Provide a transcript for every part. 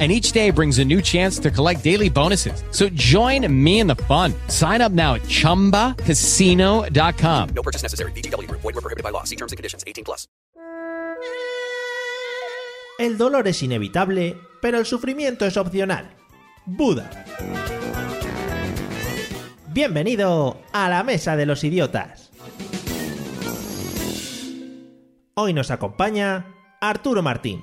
and each day brings a new chance to collect daily bonuses. So join me in the fun. Sign up now at ChumbaCasino.com. No purchase necessary. BGW. Void were prohibited by law. See terms and conditions. 18 plus. El dolor es inevitable, pero el sufrimiento es opcional. Buda. Bienvenido a la Mesa de los Idiotas. Hoy nos acompaña Arturo Martín.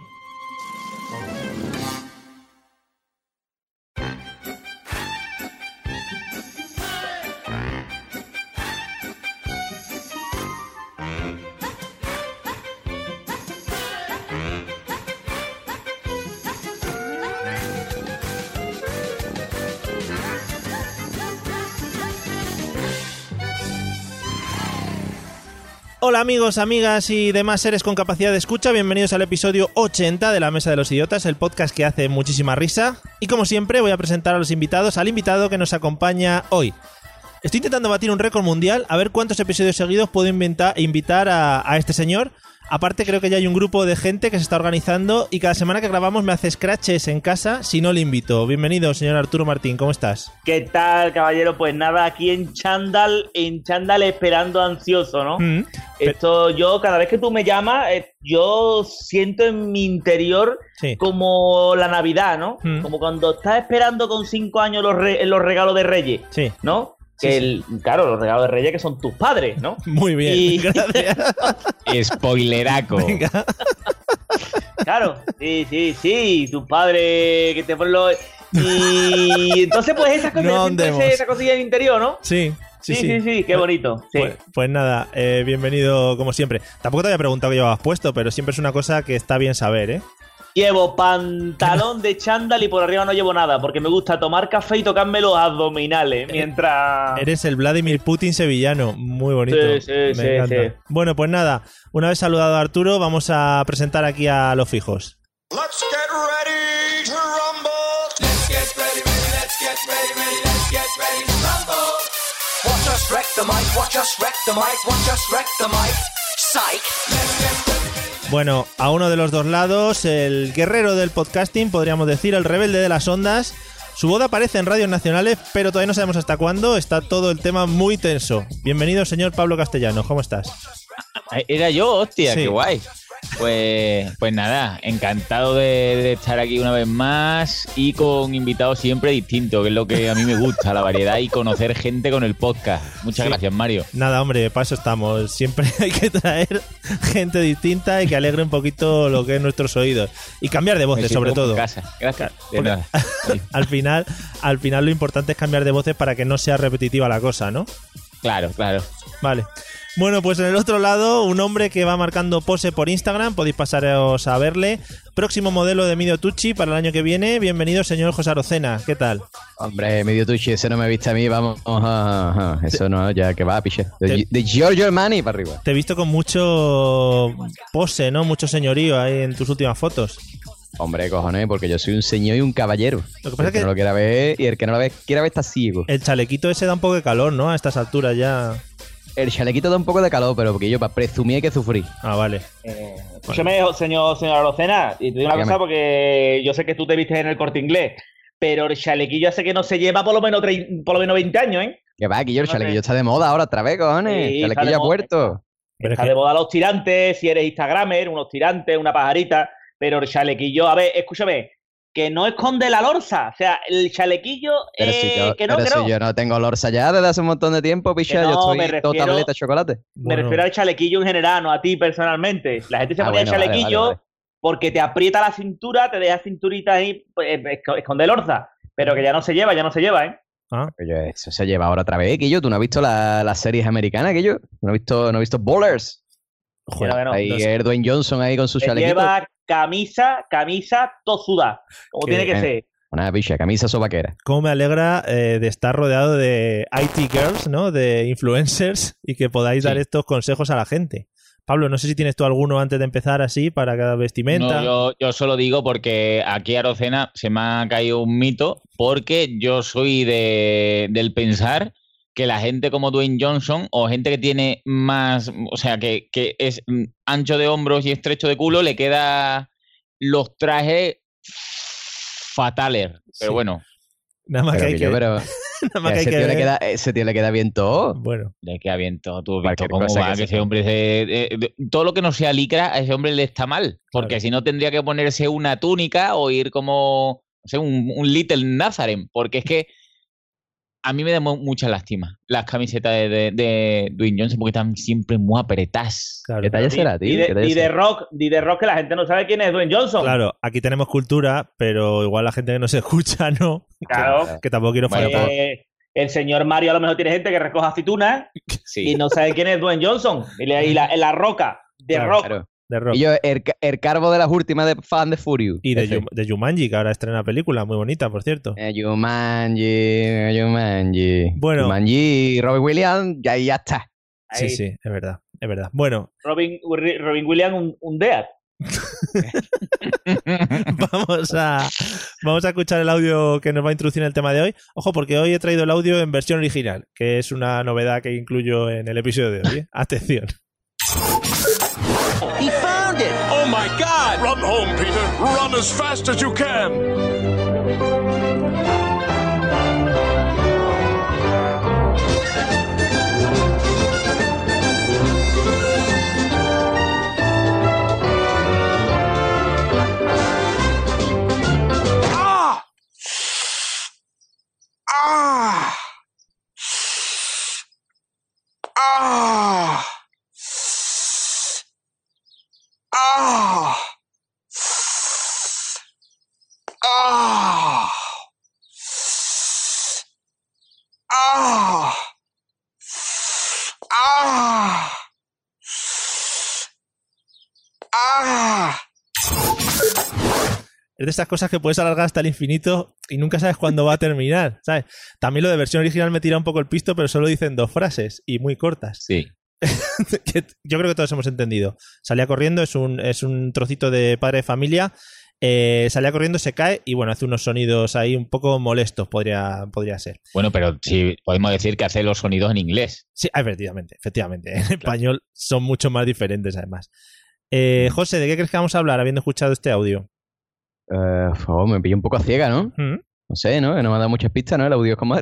Hola amigos, amigas y demás seres con capacidad de escucha, bienvenidos al episodio 80 de la Mesa de los Idiotas, el podcast que hace muchísima risa. Y como siempre voy a presentar a los invitados, al invitado que nos acompaña hoy. Estoy intentando batir un récord mundial, a ver cuántos episodios seguidos puedo invitar a este señor. Aparte creo que ya hay un grupo de gente que se está organizando y cada semana que grabamos me hace scratches en casa si no le invito. Bienvenido, señor Arturo Martín, ¿cómo estás? ¿Qué tal, caballero? Pues nada, aquí en Chandal, en Chandal esperando ansioso, ¿no? Mm. Esto, yo, cada vez que tú me llamas, eh, yo siento en mi interior Sí. como la Navidad, ¿no? Mm. Como cuando estás esperando con cinco años los, re- los regalos de Reyes, Sí, ¿no? Sí, Que sí. el- claro, los regalos de Reyes que son tus padres, ¿no? muy bien, Y- gracias. Spoileraco. Venga. Claro, sí, sí, sí, tu padre que te pone los... Y entonces, pues esas cosas, No ese- esa cosilla en el interior, ¿no? Sí, sí, Sí, sí, sí, qué bonito. Sí. Pues, pues nada, eh, bienvenido como siempre. Tampoco te había preguntado qué llevabas puesto, pero siempre es una cosa que está bien saber, ¿eh? Llevo pantalón de chándal y por arriba no llevo nada, porque me gusta tomar café y tocarme los abdominales mientras... Eres el Vladimir Putin sevillano. Muy bonito. Sí, sí, Me sí, encanta. sí. Bueno, pues nada, una vez saludado a Arturo, vamos a presentar aquí a los fijos. Let's get ready to rumble. Let's get ready, ready, let's get ready, ready, let's get ready to rumble. Watch us wreck the mic, watch us wreck the mic, watch us wreck the mic. Psych. Let's get ready. Bueno, a uno de los dos lados, el guerrero del podcasting, podríamos decir, el rebelde de las ondas. Su boda aparece en radios nacionales, pero todavía no sabemos hasta cuándo. Está todo el tema muy tenso. Bienvenido, señor Pablo Castellano. ¿Cómo estás? Era yo, hostia, Sí. qué guay. Pues, pues nada, encantado de, de estar aquí una vez más y con invitados siempre distintos, que es lo que a mí me gusta, la variedad y conocer gente con el podcast. Muchas Sí. gracias, Mario. Nada, hombre, para eso estamos. Siempre hay que traer gente distinta y que alegre un poquito lo que es nuestros oídos. Y cambiar de voces, sobre todo. casa. Gracias. De nada. Al final, al final lo importante es cambiar de voces para que no sea repetitiva la cosa, ¿no? Claro, claro. Vale. Bueno, pues en el otro lado, un hombre que va marcando pose por Instagram, podéis pasaros a verle. Próximo modelo de Mido Tucci para el año que viene. Bienvenido, señor José Arocena. ¿Qué tal? Hombre, medio tuchi, ese no me viste a mí, vamos. Eso no, ya que va, piche. De, de Giorgio Armani para arriba. Te he visto con mucho pose, ¿no? Mucho señorío ahí en tus últimas fotos. Hombre, cojones, porque yo soy un señor y un caballero. Lo que pasa el es que- no lo quiera ver y el que no lo ve, quiera ver está ciego. El chalequito ese da un poco de calor, ¿no? A estas alturas ya. El chalequito da un poco de calor, pero porque yo para presumir hay que sufrir. Ah, vale. Eh, escúchame, señor, señor Arocena, y te digo una Dígame. cosa porque yo sé que tú te vistes en el corte inglés, pero el chalequillo hace que no se lleva por lo menos, por lo menos 20 años, ¿eh? Que va, que yo el No sé. chalequillo está de moda ahora otra vez, cojones. Sí, chalequillo ha puerto. Pero es Está que- de moda los tirantes, si eres Instagramer, unos tirantes, una pajarita, pero el chalequillo, a ver, escúchame, que no esconde la lorza, o sea, el chalequillo, Pero, eh, si, yo, que no, pero que si no. yo no tengo lorza ya desde hace un montón de tiempo, picha. No, yo estoy todo refiero- tableta de chocolate. Me Bueno, refiero al chalequillo en general, no a ti personalmente. La gente se Ah, ponía bueno, el chalequillo vale, vale. porque te aprieta la cintura, te deja cinturita ahí, pues, esco- esconde el orza. Pero que ya no se lleva, ya no se lleva, ¿eh? ah, eso se lleva ahora otra vez, que yo. ¿Tú no has visto la- las series americanas, que yo? ¿No has visto, no has visto Bowlers? Joder, bueno, ahí el Dwayne Johnson ahí con su chalequito. lleva camisa, camisa, tozuda, como Que- tiene que ser. Una picha, camisa sobaquera. Cómo me alegra eh, de estar rodeado de IT girls, ¿no? De influencers y que podáis Sí. dar estos consejos a la gente. Pablo, no sé si tienes tú alguno antes de empezar así para cada vestimenta. No, yo, yo solo digo porque aquí a Rocena se me ha caído un mito, porque yo soy de, del pensar que la gente como Dwayne Johnson o gente que tiene más, o sea, que, que es mm, ancho de hombros y estrecho de culo, le queda los trajes fatales. Pero Sí. bueno, Nada más Pero que hay que yo, pero nada más hay ese, que tío le queda, ese tío le queda bien todo. Bueno, le queda bien todo. Tú visto cómo cosa va, que que, se ese hombre se- eh, todo lo que no sea licra, a ese hombre le está mal. Porque Claro. si no tendría que ponerse una túnica o ir como, no sé, un, un Little Nazareth. Porque es que a mí me da mu- mucha lástima las camisetas de, de, de Dwayne Johnson porque están siempre muy apretadas. claro. ¿Qué talla será, tío? Y ¿Qué de, y rock, y de rock que la gente no sabe quién es Dwayne Johnson. Claro, aquí tenemos cultura, pero igual la gente que nos escucha no. Claro. Que tampoco quiero Bueno, faltar. Eh, el señor Mario a lo mejor tiene gente que recoge aceitunas Sí. y no sabe quién es Dwayne Johnson. Y, la, y la, la roca de Claro, rock. Claro. De rock. Y yo, el, el carbo de las últimas de fan de Furious. Y de. Yum- de Jumanji, que ahora estrena película, muy bonita, por cierto. Eh, Jumanji, Jumanji. Bueno. Jumanji, Robert Williams, ya, ya está. Sí, Ahí. sí, es verdad, es verdad. Bueno, Robin, Robin Williams, un, un Dead. vamos a, vamos a escuchar el audio que nos va a introducir en el tema de hoy. Ojo, porque hoy he traído el audio en versión original, que es una novedad que incluyo en el episodio de hoy. ¿eh? Atención. My god! Run home, Peter. Run as fast as you can. Es de estas cosas que puedes alargar hasta el infinito y nunca sabes cuándo va a terminar, ¿sabes? También lo de versión original me tira un poco el pisto, pero solo dicen dos frases y muy cortas. Sí. yo creo que todos hemos entendido. Salía corriendo, es un, es un trocito de padre de familia. eh, salía corriendo, se cae y bueno, hace unos sonidos ahí un poco molestos, podría, podría ser. Bueno, pero sí, podemos decir que hace los sonidos en inglés. Sí, efectivamente, efectivamente. En español son mucho más diferentes además. Eh, José, ¿de qué crees que vamos a hablar habiendo escuchado este audio? Eh, favor, me pillo un poco a ciega, ¿no? ¿Mm? No sé, ¿no? Que no me ha dado muchas pistas, ¿no? El audio es como...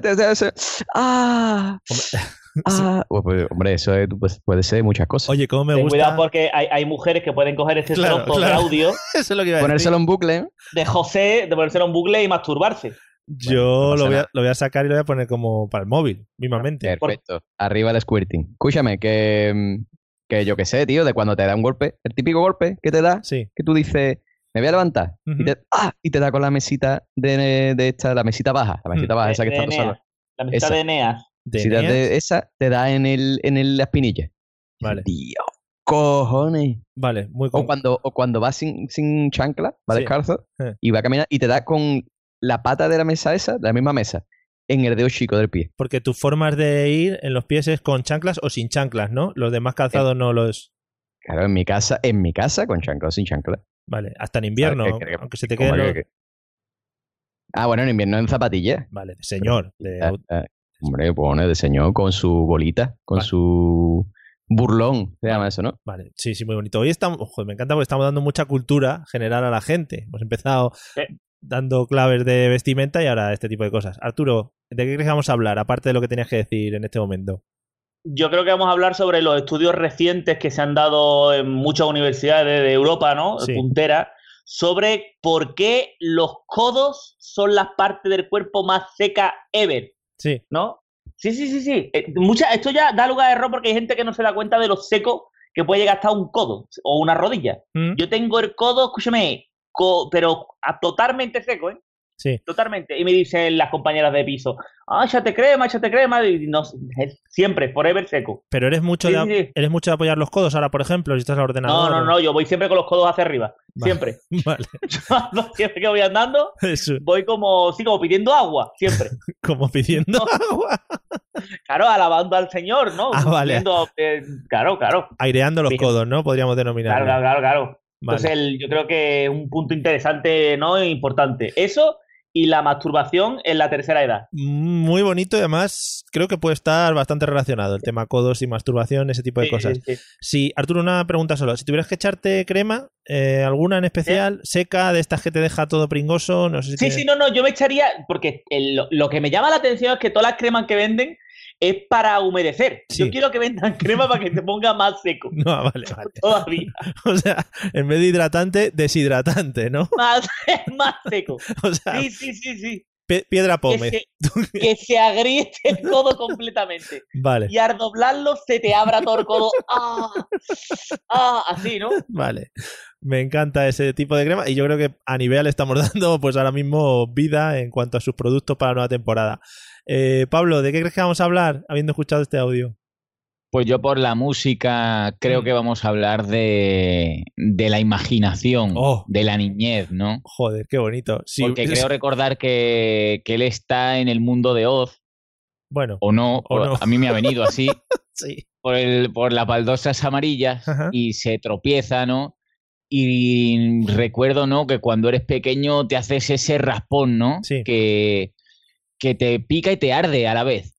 ¡Ah! ¡Ah! Pues, pues, hombre, eso es- pues, puede ser muchas cosas. Oye, ¿cómo me Ten gusta? cuidado porque hay, hay mujeres que pueden coger este Claro, trozo claro. de audio Eso es lo que iba a decir. Ponérselo en bucle, ¿eh? de José, de ponérselo en bucle y masturbarse. Yo no pasa lo, voy a, nada. lo voy a sacar y lo voy a poner como para el móvil, mismamente. Perfecto. Arriba el squirting. Escúchame, que, mm, que yo qué sé, tío, de cuando te da un golpe, el típico golpe que te da, Sí. que tú dices, me voy a levantar, Ujú. y, te, ¡ah! y te da con la mesita de, de esta, la mesita baja, la mesita Mm. baja, De- esa que de está sola. La mitad Esa. de Eneas. De Si te das Eneas. de esa, te da en el, en el, la espinilla. Vale, Dios, cojones. vale, muy O cuando, o cuando vas sin, sin chancla, va Sí. descalzo, Eh. y va a caminar, y te da con la pata de la mesa esa, de la misma mesa, en el dedo chico del pie. Porque tus formas de ir en los pies es con chanclas o sin chanclas, ¿no? Los demás calzados no los... Claro, en mi casa, en mi casa, con chancla o sin chancla. Vale, hasta en invierno, aunque se te ¿Cómo queden que- los... que- Ah, bueno, en invierno en zapatillas. Vale, de señor. de Ah, ah, hombre, pone de señor con su bolita, con Vale. su burlón, se llama eso, ¿no? Vale, sí, sí, muy bonito. Hoy estamos, ojo, me encanta porque estamos dando mucha cultura general a la gente. Hemos empezado Sí. dando claves de vestimenta y ahora este tipo de cosas. Arturo, ¿de qué crees que vamos a hablar? Aparte de lo que tenías que decir en este momento. Yo creo que vamos a hablar sobre los estudios recientes que se han dado en muchas universidades de Europa, ¿no? Sí. Puntera, sobre por qué los codos son las partes del cuerpo más secas ever, Sí, ¿no? Sí, sí, sí, sí. Eh, mucha, esto ya da lugar a error porque hay gente que no se da cuenta de lo seco que puede llegar hasta un codo o una rodilla. ¿Mm? Yo tengo el codo, escúchame, co- pero totalmente seco, ¿eh? Sí. Totalmente. Y me dicen las compañeras de piso, ah, échate crema, échate crema. Y no, siempre, forever seco. Pero eres mucho, Sí, de, sí, eres mucho de apoyar los codos ahora, por ejemplo, si estás al No, ordenador. no, o- no, yo voy siempre con los codos hacia arriba. Vale. Siempre. Vale. siempre que voy andando, Eso, voy como, sí, como pidiendo agua, siempre. como pidiendo agua. Claro, alabando al Señor, ¿no? Ah, vale. Pidiendo, eh, claro, claro. Aireando los codos, ¿no? Podríamos Claro, denominarlo. claro, claro, claro. Vale. Entonces, el- yo creo que es un punto interesante, ¿no? E importante. Eso y la masturbación en la tercera edad. Muy bonito y además creo que puede estar bastante relacionado el tema codos y masturbación, ese tipo de Sí, cosas. sí, sí. Sí, Arturo, una pregunta solo. Si tuvieras que echarte crema, eh, ¿alguna en especial, seca, de estas que te deja todo pringoso? No sé si Sí, sí, no, no, yo me echaría, porque el- lo que me llama la atención es que todas las cremas que venden es para humedecer. Sí. Yo quiero que vendan crema para que te ponga más seco. No, vale, vale. Todavía. O sea, en vez de hidratante, deshidratante, ¿no? Más, más seco. O sea, Sí, sí, sí, sí. piedra Que pómez. se, que se agriete el codo completamente. Vale, Y al doblarlo se te abra todo el codo. ¡Ah! ¡Ah! Así, ¿no? vale. Me encanta ese tipo de crema y yo creo que a nivel le estamos dando pues ahora mismo vida en cuanto a sus productos para la nueva temporada. Eh, Pablo, ¿de qué crees que vamos a hablar habiendo escuchado este audio? Pues yo por la música creo Mm. que vamos a hablar de, de la imaginación, Oh. de la niñez, ¿no? Joder, qué bonito. Sí, Porque creo recordar que, que él está en el mundo de Oz, Bueno, o no, O no. a mí me ha venido así, sí. por, el, por las baldosas amarillas Ajá. y se tropieza, ¿no? Y recuerdo, ¿no? Que cuando eres pequeño te haces ese raspón, ¿no? Sí. Que, que te pica y te arde a la vez.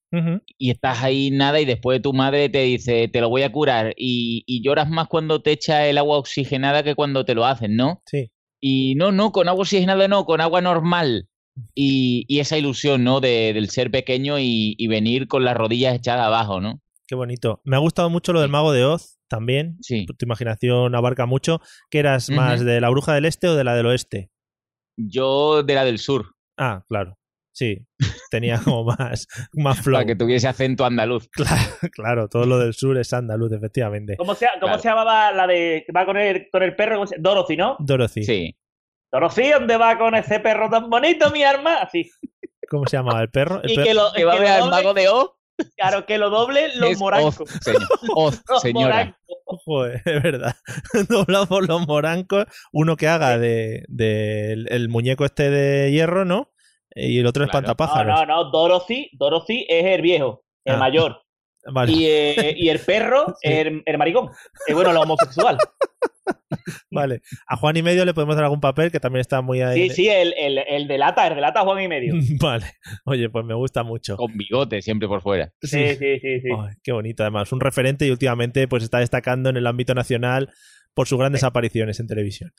Y estás ahí nada y después tu madre te dice, te lo voy a curar. Y, y lloras más cuando te echa el agua oxigenada que cuando te lo hacen, ¿no? Sí. Y no, no, con agua oxigenada no, con agua normal. Y, y esa ilusión, ¿no? De, del ser pequeño y, y venir con las rodillas echadas abajo, ¿no? Qué bonito. Me ha gustado mucho lo del mago de Oz también. Sí. Tu imaginación abarca mucho. ¿Que eras más de la bruja del este o de la del oeste? Yo de la del sur, Ah, claro. Sí. Tenía como más, más flow. para que tuviese acento andaluz. Claro, claro, todo lo del sur es andaluz, efectivamente. ¿Cómo se, cómo Claro. se llamaba la de que va con el, con el perro? ¿Cómo se- Dorothy, ¿no? Dorothy. Sí. Dorothy, ¿dónde va con ese perro tan bonito, mi arma? Así. ¿Cómo se llamaba el perro? El Y que lo, Que va a ver al mago de Oz. claro, que lo doble los es morancos. Oz, señor. Oz, Los señora. morancos. Joder, es verdad. Doblado por los morancos. Uno que haga de, de el, el muñeco este de hierro, ¿no? Y el otro Claro. No, espantapájaros. no, no. Dorothy, Dorothy es el viejo, el Ah. mayor. Vale, Y, eh, y el perro Sí. es el, el maricón. Eh, bueno, el homosexual. vale. A Juan y medio le podemos dar algún papel que también está muy ahí. Sí, sí, el, el, el de lata, el de lata Juan y medio. Vale. Oye, pues me gusta mucho. Con bigote siempre por fuera. Sí, sí, sí, sí. Ay, qué bonito, además. Un referente y últimamente pues está destacando en el ámbito nacional por sus grandes apariciones en televisión.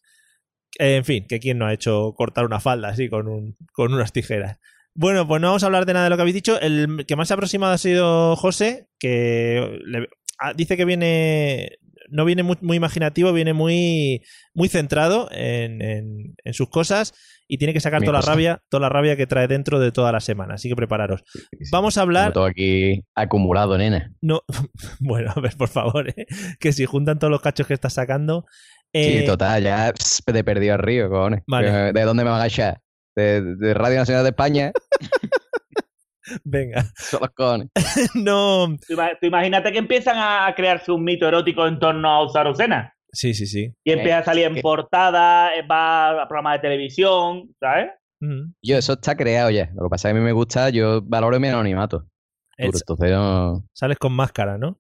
En fin, que quién no ha hecho cortar una falda así con, un, con unas tijeras. Bueno, pues no vamos a hablar de nada de lo que habéis dicho. El que más se ha aproximado ha sido José, que le- ah, dice que viene. No viene muy, muy imaginativo, viene muy, muy centrado en, en- en sus cosas y tiene que sacar Mi toda la rabia, toda la rabia que trae dentro de toda la semana. Así que prepararos. Vamos a hablar. Todo aquí acumulado, nena. No, bueno, a ver, por favor, ¿eh? que si juntan todos los cachos que estás sacando. Sí, eh, total, ya te he perdido al río, cojones. Vale. ¿De dónde me van a echar? De, de Radio Nacional de España, Venga, son los cojones. no. Tú, ima- tú imagínate que empiezan a crearse un mito erótico en torno a Sarucena. Sí, sí, sí. Y empieza a salir en que- portada, eh, va a programas de televisión, ¿sabes? Yo, eso está creado ya. Lo que pasa es que a mí me gusta, yo valoro mi anonimato. Es- Entonces, no. sales con máscara, ¿no?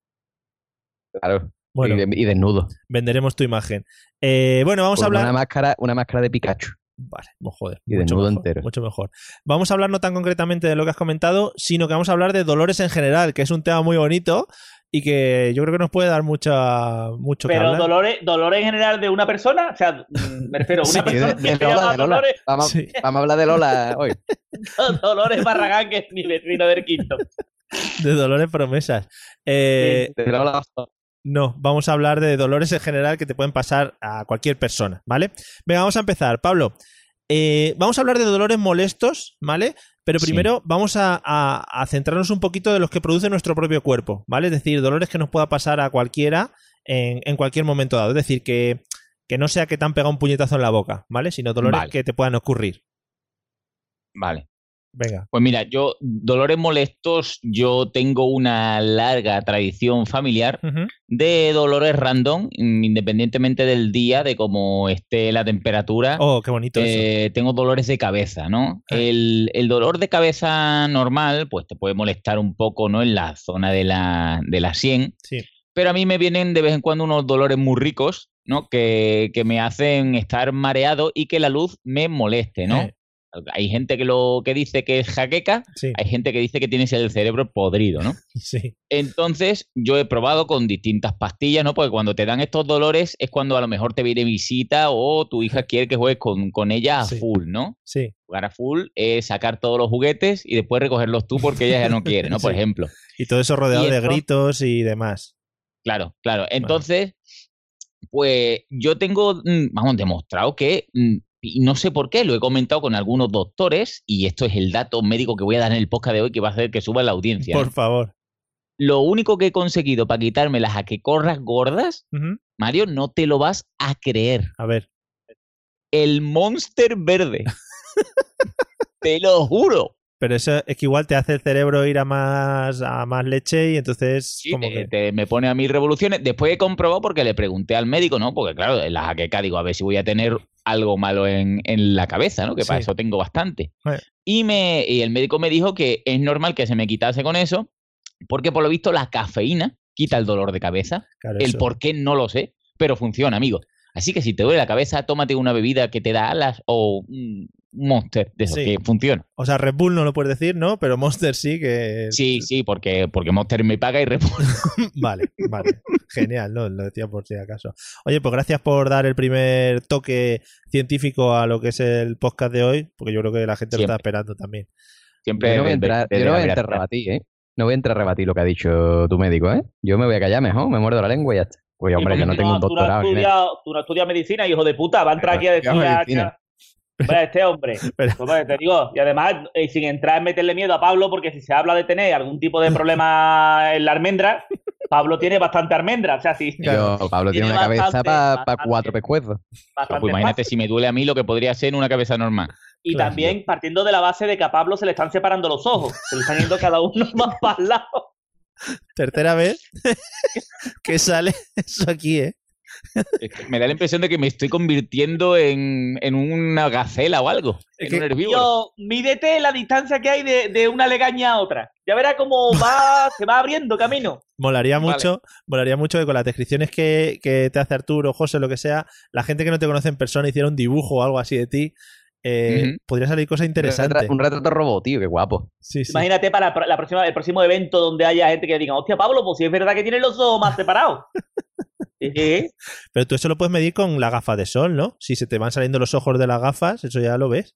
Claro. Bueno, y, de- y desnudo. venderemos tu imagen. Eh, bueno, vamos a hablar. Una máscara, una máscara de Pikachu. Vale, oh, joder, Y mucho mejor, entero. mucho mejor. Vamos a hablar no tan concretamente de lo que has comentado, sino que vamos a hablar de dolores en general, que es un tema muy bonito y que yo creo que nos puede dar mucha, mucho que Pero hablar. dolores, dolores en general de una persona, o sea, mm, me refiero a una Sí, persona de, que de se Lola, llama de Lola. Dolores, Vamos, Sí. vamos a hablar de Lola hoy. Dolores Barragán, que es mi vecino del quinto. De dolores promesas. Eh, De Lola. No, vamos a hablar de dolores en general que te pueden pasar a cualquier persona, ¿vale? Venga, vamos a empezar. Pablo, eh, vamos a hablar de dolores molestos, ¿vale? Pero Sí. primero vamos a, a- a centrarnos un poquito de los que produce nuestro propio cuerpo, ¿vale? Es decir, dolores que nos pueda pasar a cualquiera en, en cualquier momento dado. Es decir, que, que no sea que te han pegado un puñetazo en la boca, ¿vale? Sino dolores Vale. que te puedan ocurrir. Vale. Venga. Pues mira, yo, dolores molestos, yo tengo una larga tradición familiar de dolores random, mm, independientemente del día, de cómo esté la temperatura. Oh, qué bonito eso. Eh, tengo dolores de cabeza, ¿no? Ah. El, el dolor de cabeza normal, pues te puede molestar un poco, ¿no? En la zona de la, de la sien, Sí. pero a mí me vienen de vez en cuando unos dolores muy ricos, ¿no? Que, que me hacen estar mareado y que la luz me moleste, ¿no? Eh. Hay gente que lo que dice que es jaqueca, Sí, hay gente que dice que tienes el cerebro podrido, ¿no? sí. Entonces, yo he probado con distintas pastillas, ¿no? Porque cuando te dan estos dolores es cuando a lo mejor te viene visita o tu hija quiere que juegues con, con ella a Sí. full, ¿no? Sí. Jugar a full es sacar todos los juguetes y después recogerlos tú porque ella ya no quiere, ¿no? Por ejemplo. Y todo eso rodeado de gritos y demás. Claro, claro. Entonces, pues yo tengo, mm, vamos, demostrado que, mm, y no sé por qué, lo he comentado con algunos doctores, y esto es el dato médico que voy a dar en el podcast de hoy que va a hacer que suba la audiencia. ¿no? Por favor. Lo único que he conseguido para quitarme las jaquecorras gordas, Ujú. Mario, no te lo vas a creer. A ver. El Monster verde. te lo juro. Pero eso es que igual te hace el cerebro ir a más, a más leche y entonces Sí, como te- que... te- me pone a mil revoluciones. Después he comprobado porque le pregunté al médico, ¿no? Porque claro, en la jaqueca digo, a ver si voy a tener algo malo en, en la cabeza, ¿no? Que para eso tengo bastante. Eh. Y, me, y el médico me dijo que es normal que se me quitase con eso, porque por lo visto la cafeína quita el dolor de cabeza. claro, El eso. por qué no lo sé, pero funciona, amigo. Así que si te duele la cabeza, tómate una bebida que te da alas o un monster de eso, Sí. que funciona. O sea, Red Bull no lo puedes decir, ¿no? Pero Monster sí que... Sí, sí, porque, porque Monster me paga y Red Bull. Vale, vale. Genial, ¿no? Lo decía por si acaso. Oye, pues gracias por dar el primer toque científico a lo que es el podcast de hoy, porque yo creo que la gente lo está esperando también. Siempre Yo no voy a entrar, yo no voy a entrar a rebatir, ¿eh? No voy a entrar a rebatir lo que ha dicho tu médico, ¿eh? Yo me voy a callar mejor, me muerdo la lengua y ya está. Oye, hombre, ¿Y yo no tengo un tú no doctorado. ni nada. estudiado- Tú no estudias medicina, hijo de puta. Va a entrar aquí a decir Estudiado a-. Hombre, este hombre. Pero- Pues, te digo, y además, eh, sin entrar en meterle miedo a Pablo, porque si se habla de tener algún tipo de problema en la almendra, Pablo tiene bastante almendra. O sea, sí. Yo, Pablo tiene, Tiene una cabeza para cuatro pescuezos. Pues imagínate si me duele a mí lo que podría ser una cabeza normal. Y Claro. también partiendo de la base de que a Pablo se le están separando los ojos. Se le están yendo cada uno más para el lado. Tercera vez que sale eso aquí, ¿eh? Es que me da la impresión de que me estoy convirtiendo en, en una gacela o algo. Es en que- un herbívoro. Tío, mídete la distancia que hay de, de una legaña a otra. Ya verás cómo va, se va abriendo camino. Molaría Vale. mucho, molaría mucho que con las descripciones que, que te hace Arturo, José, lo que sea, la gente que no te conoce en persona hiciera un dibujo o algo así de ti. Eh. Podría salir cosa interesante. Un retrato robot, tío, qué guapo. Sí, sí. Imagínate para la próxima, el próximo evento donde haya gente que diga, hostia, Pablo, pues si es verdad que tienes los ojos más separados. Eh, Pero tú eso lo puedes medir con la gafa de sol, ¿no? Si se te van saliendo los ojos de las gafas, eso ya lo ves.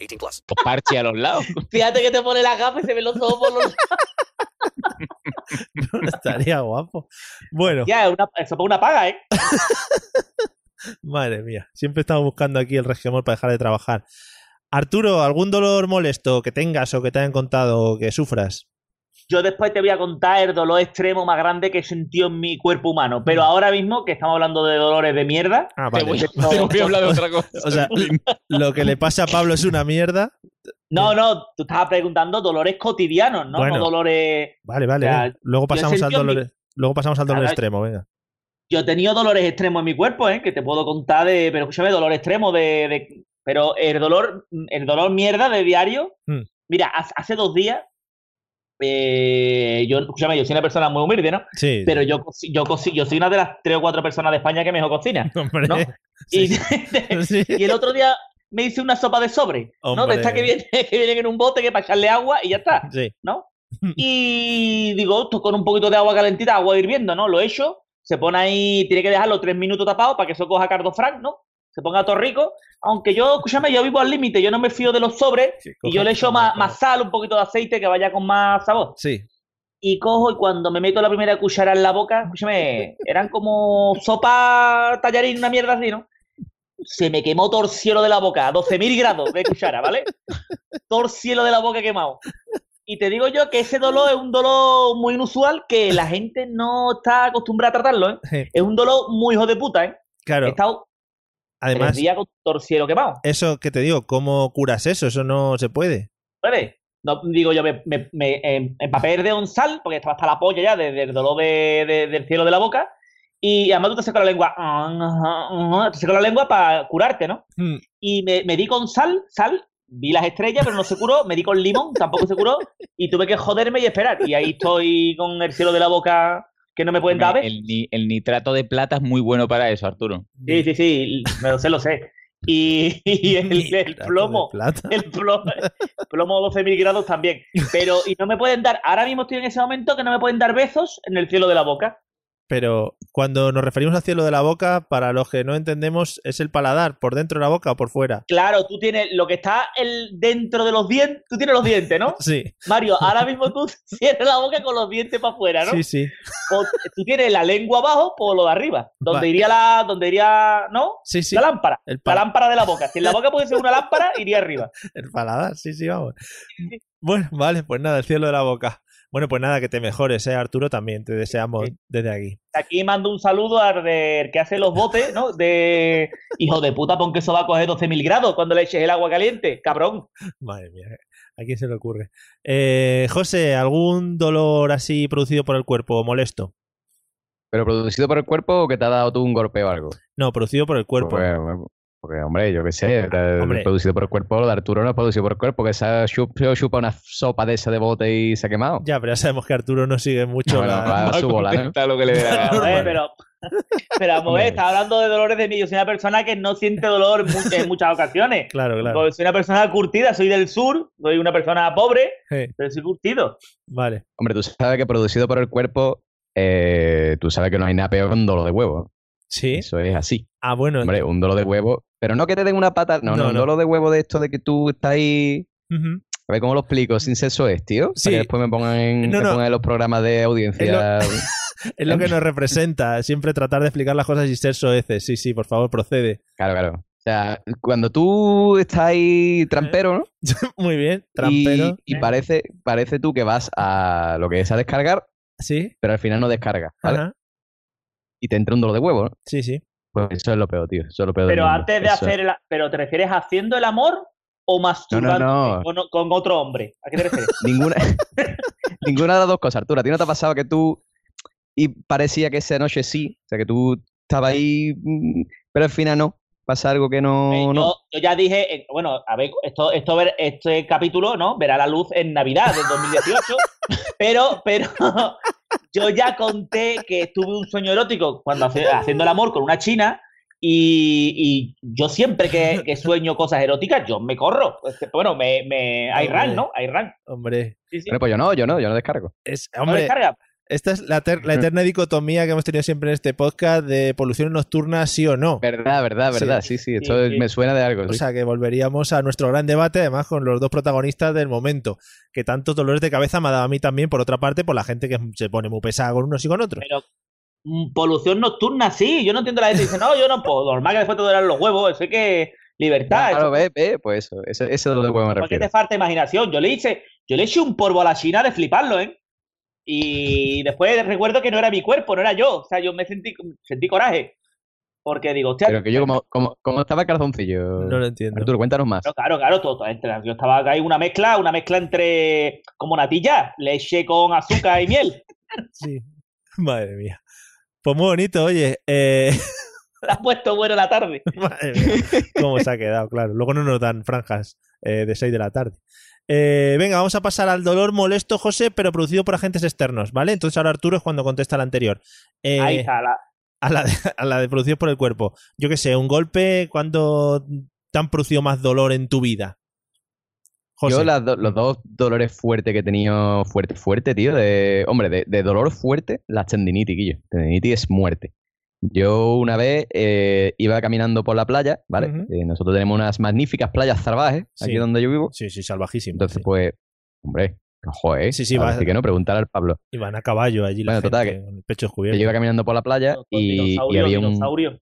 18 plus. dos parches a los lados. fíjate que te pone la gafa y se ven los ojos por los Estaría guapo. Bueno, Ya, una, eso para una paga, ¿eh? madre mía. Siempre estamos buscando aquí el resquemor para dejar de trabajar. Arturo, ¿algún dolor molesto que tengas o que te hayan contado o que sufras? Yo después te voy a contar el dolor extremo más grande que he sentido en mi cuerpo humano. Pero ahora mismo, que estamos hablando de dolores de mierda, Ah, Te vale. voy, te voy a hablar de otra cosa. O sea, lo que le pasa a Pablo es una mierda. No, no, tú estabas preguntando dolores cotidianos, ¿no? Bueno. No dolores. Vale, vale. O sea. Luego pasamos al mi- dolor. Luego pasamos al dolor Claro, extremo, venga. Yo he tenido dolores extremos en mi cuerpo, ¿eh? Que te puedo contar de. Pero escúchame, dolor extremo de, de Pero el dolor, el dolor mierda de diario. Hmm. Mira, hace, hace dos días. Eh, yo, escúchame, yo soy una persona muy humilde, ¿no? Sí. Pero yo, yo, yo soy una de las tres o cuatro personas de España que mejor cocina. Hombre. ¿no? Sí. Y, Sí. y el otro día me hice una sopa de sobre, ¿no? De estas que, viene, que vienen en un bote que para echarle agua y ya está, Sí. ¿no? Y digo, esto con un poquito de agua calentita, agua hirviendo, ¿no? Lo he hecho, se pone ahí, tiene que dejarlo tres minutos tapado para que eso coja cardo frank, ¿no? Se ponga todo rico. Aunque yo, escúchame, yo vivo al límite, yo no me fío de los sobres Sí, y yo le echo más, más sal, un poquito de aceite que vaya con más sabor. Sí. Y cojo y cuando me meto la primera cuchara en la boca, escúchame, eran como sopa tallarín, una mierda así, ¿no? Se me quemó todo el cielo de la boca, a 12.000 grados de cuchara, ¿vale? Todo el cielo de la boca quemado. Y te digo yo que ese dolor es un dolor muy inusual que la gente no está acostumbrada a tratarlo, ¿eh? Sí. Es un dolor muy hijo de puta, ¿eh? He Claro. estado Además, con el quemado. eso que te digo, ¿cómo curas eso? Eso no se puede. ¿Sabes? No, digo yo, me, me, me empapé de un sal, porque estaba hasta la polla ya de- del dolor de- de- del cielo de la boca. Y además tú te secas la lengua. Te secas la lengua para curarte, ¿no? Mm. Y me, me di con sal, sal, vi las estrellas, pero no se curó. Me di con limón, tampoco se curó. Y tuve que joderme y esperar. Y ahí estoy con el cielo de la boca que no me pueden dar. El, el nitrato de plata es muy bueno para eso, Arturo. Sí, sí, sí, me lo sé, lo sé. Y, y el, plomo, plata. el plomo, plomo 12.000 grados también. Pero, y no me pueden dar, ahora mismo estoy en ese momento que no me pueden dar besos en el cielo de la boca. Pero cuando nos referimos al cielo de la boca, para los que no entendemos, es el paladar, por dentro de la boca o por fuera. Claro, tú tienes lo que está el, dentro de los dientes, tú tienes los dientes, ¿no? Sí, Mario, ahora mismo tú cierras la boca con los dientes para afuera, ¿no? sí, sí. O tú tienes la lengua abajo por lo de arriba. Donde Vale. iría la, donde iría, ¿no? Sí, sí. La lámpara. El La pa- lámpara de la boca. Si en la boca puede ser una lámpara, iría arriba. El paladar, sí, sí, vamos. Bueno, vale, pues nada, el cielo de la boca. Bueno, pues nada, que te mejores, ¿eh, Arturo? También te deseamos Sí. desde aquí. Aquí mando un saludo al del que hace los botes, ¿no? De hijo de puta, pon que eso va a coger 12.000 grados cuando le eches el agua caliente, cabrón. Madre mía, ¿a quién se le ocurre? Eh, José, ¿algún dolor así producido por el cuerpo molesto? ¿Pero producido por el cuerpo o que te ha dado tú un golpe o algo? No, producido por el cuerpo. Porque, porque, hombre, yo qué sé, eh, Hombre. producido por el cuerpo, lo de Arturo no es producido por el cuerpo, que se ha chup- chupa una sopa de esa de bote y se ha quemado. Ya, pero ya sabemos que Arturo no sigue mucho Bueno, la- su bola, ¿no? Lo que le dé la gana. Joder, pero, pero vamos está hablando de dolores de mí. Yo soy una persona que no siente dolor en mu- en muchas ocasiones. Claro, claro. Porque soy una persona curtida, soy del sur, soy una persona pobre, Sí, pero soy curtido. vale. Hombre, tú sabes que producido por el cuerpo, eh, tú sabes que no hay nada peor que un dolor de huevo. Sí. Eso es así. Ah, bueno. Hombre, un dolor de huevo. Pero no que te den una pata. No, no, No, dolor de huevo de esto de que tú estás ahí. A ver cómo lo explico sin sexo es, tío. Sí. Para que después me pongan en, No, me pongan en los programas de audiencia. Es lo que nos representa, siempre tratar de explicar las cosas y ser soeces. Sí, sí, por favor, procede. Claro, claro. O sea, cuando tú estás ahí trampero, ¿no? Muy bien, trampero. y parece, parece tú que vas a lo que es a descargar, Sí, pero al final no descargas, ¿vale? ajá. Y te entra un dolor de huevo, ¿no? Sí, sí. Pues eso es lo peor, tío. Eso es lo peor del Pero antes de Eso- hacer el, ¿Pero te refieres haciendo el amor o masturbando no. Con, con otro hombre? ¿A qué te refieres? Ninguna, ninguna de las dos cosas, Arturo. ¿A ti no te ha pasado que tú y parecía que esa noche sí? O sea, que tú estabas ahí, mm, pero al final no. Pasa algo que Eh, no... no. yo, yo ya dije, eh, bueno, a ver, esto, esto este capítulo, ¿no? Verá la luz en Navidad del 2018, pero, pero yo ya conté que tuve un sueño erótico cuando hace- haciendo el amor con una china y, y yo siempre que, que sueño cosas eróticas, yo me corro. Bueno, me, me, hay run, ¿no? Hay run. Hombre, Sí, sí. Bueno, pues yo no, yo no, yo no descargo. es, ¿No hombre, descarga? Esta es la, ter- la eterna dicotomía que hemos tenido siempre en este podcast de polución nocturna, sí o no. Verdad, verdad, verdad. Sí, sí, esto Sí, sí. me suena de algo. O sí. sea que volveríamos a nuestro gran debate, además con los dos protagonistas del momento, que tantos dolores de cabeza me ha dado a mí también, por otra parte, por la gente que se pone muy pesada con unos y con otros. Pero mm, polución nocturna, sí. Yo no entiendo la gente que dice, no, yo no puedo. Normal que después te duelen los huevos. Eso es que libertad. Claro, eso- ve, ve, pues eso, ese, ese dolor de huevo me ¿Por qué refiero. te falta imaginación? Yo le hice, yo le eché un polvo a la China de fliparlo, ¿eh? Y después recuerdo que no era mi cuerpo, no era yo. O sea, yo me sentí, sentí coraje. Porque digo, hostia, Pero que yo como, como, como estaba el calzoncillo. No lo entiendo. Arturo, cuéntanos más. Claro, claro, claro, todo, todo, entre- yo estaba acá hay una mezcla, una mezcla entre como natilla, leche con azúcar y miel. Sí. Madre mía. Pues muy bonito, oye. eh, Le has puesto bueno la tarde. Madre mía, cómo se ha quedado, claro. Luego no nos dan franjas eh, de 6 de la tarde. Eh, venga, vamos a pasar al dolor molesto, José, pero producido por agentes externos, ¿vale? Entonces ahora Arturo es cuando contesta la anterior. Eh, Ahí está. La... a la de, a la de producidos por el cuerpo. Yo qué sé, un golpe, ¿cuándo te han producido más dolor en tu vida? José. Yo do- los dos dolores fuertes que he tenido, fuerte, fuerte, tío, de, hombre, de, de dolor fuerte, la tendinitis, Guillo. Tendinitis es muerte. Yo una vez eh, iba caminando por la playa, ¿vale? Eh, nosotros tenemos unas magníficas playas salvajes, aquí Sí. donde yo vivo. Sí, sí, salvajísimo. Entonces, sí. pues, hombre, joder, Sí, sí, ahora va- sí que no, preguntar al Pablo. Iban a caballo allí la Bueno, total, gente, con el pecho Yo descubierto. iba caminando por la playa Con y, y dinosaurio, había un... dinosaurio.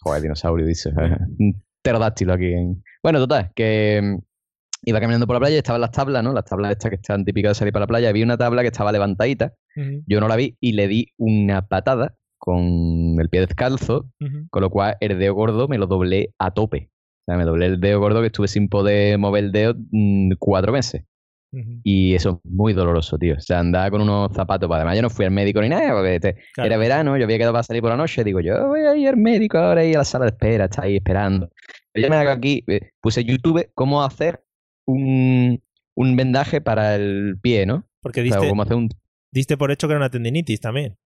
Joder, dinosaurio, dice. Un pterodáctilo aquí. En... Bueno, total, que mm, iba caminando por la playa y estaban las tablas, ¿no? Las tablas estas que están típicas de salir para la playa. Había una tabla que estaba levantadita. Yo no la vi y le di una patada con el pie descalzo, con lo cual el dedo gordo me lo doblé a tope. O sea, me doblé el dedo gordo que estuve sin poder mover el dedo mm, cuatro meses. Y eso es muy doloroso, tío. O sea, andaba con unos zapatos. Además, yo no fui al médico ni nada, porque Claro. era verano, yo había quedado para salir por la noche. Digo, yo voy a ir al médico ahora y a la sala de espera, está ahí esperando. Yo ya me hago aquí, eh, puse YouTube cómo hacer un, un vendaje para el pie, ¿no? Porque O sea, diste, cómo hacer un. diste por hecho que era una tendinitis también.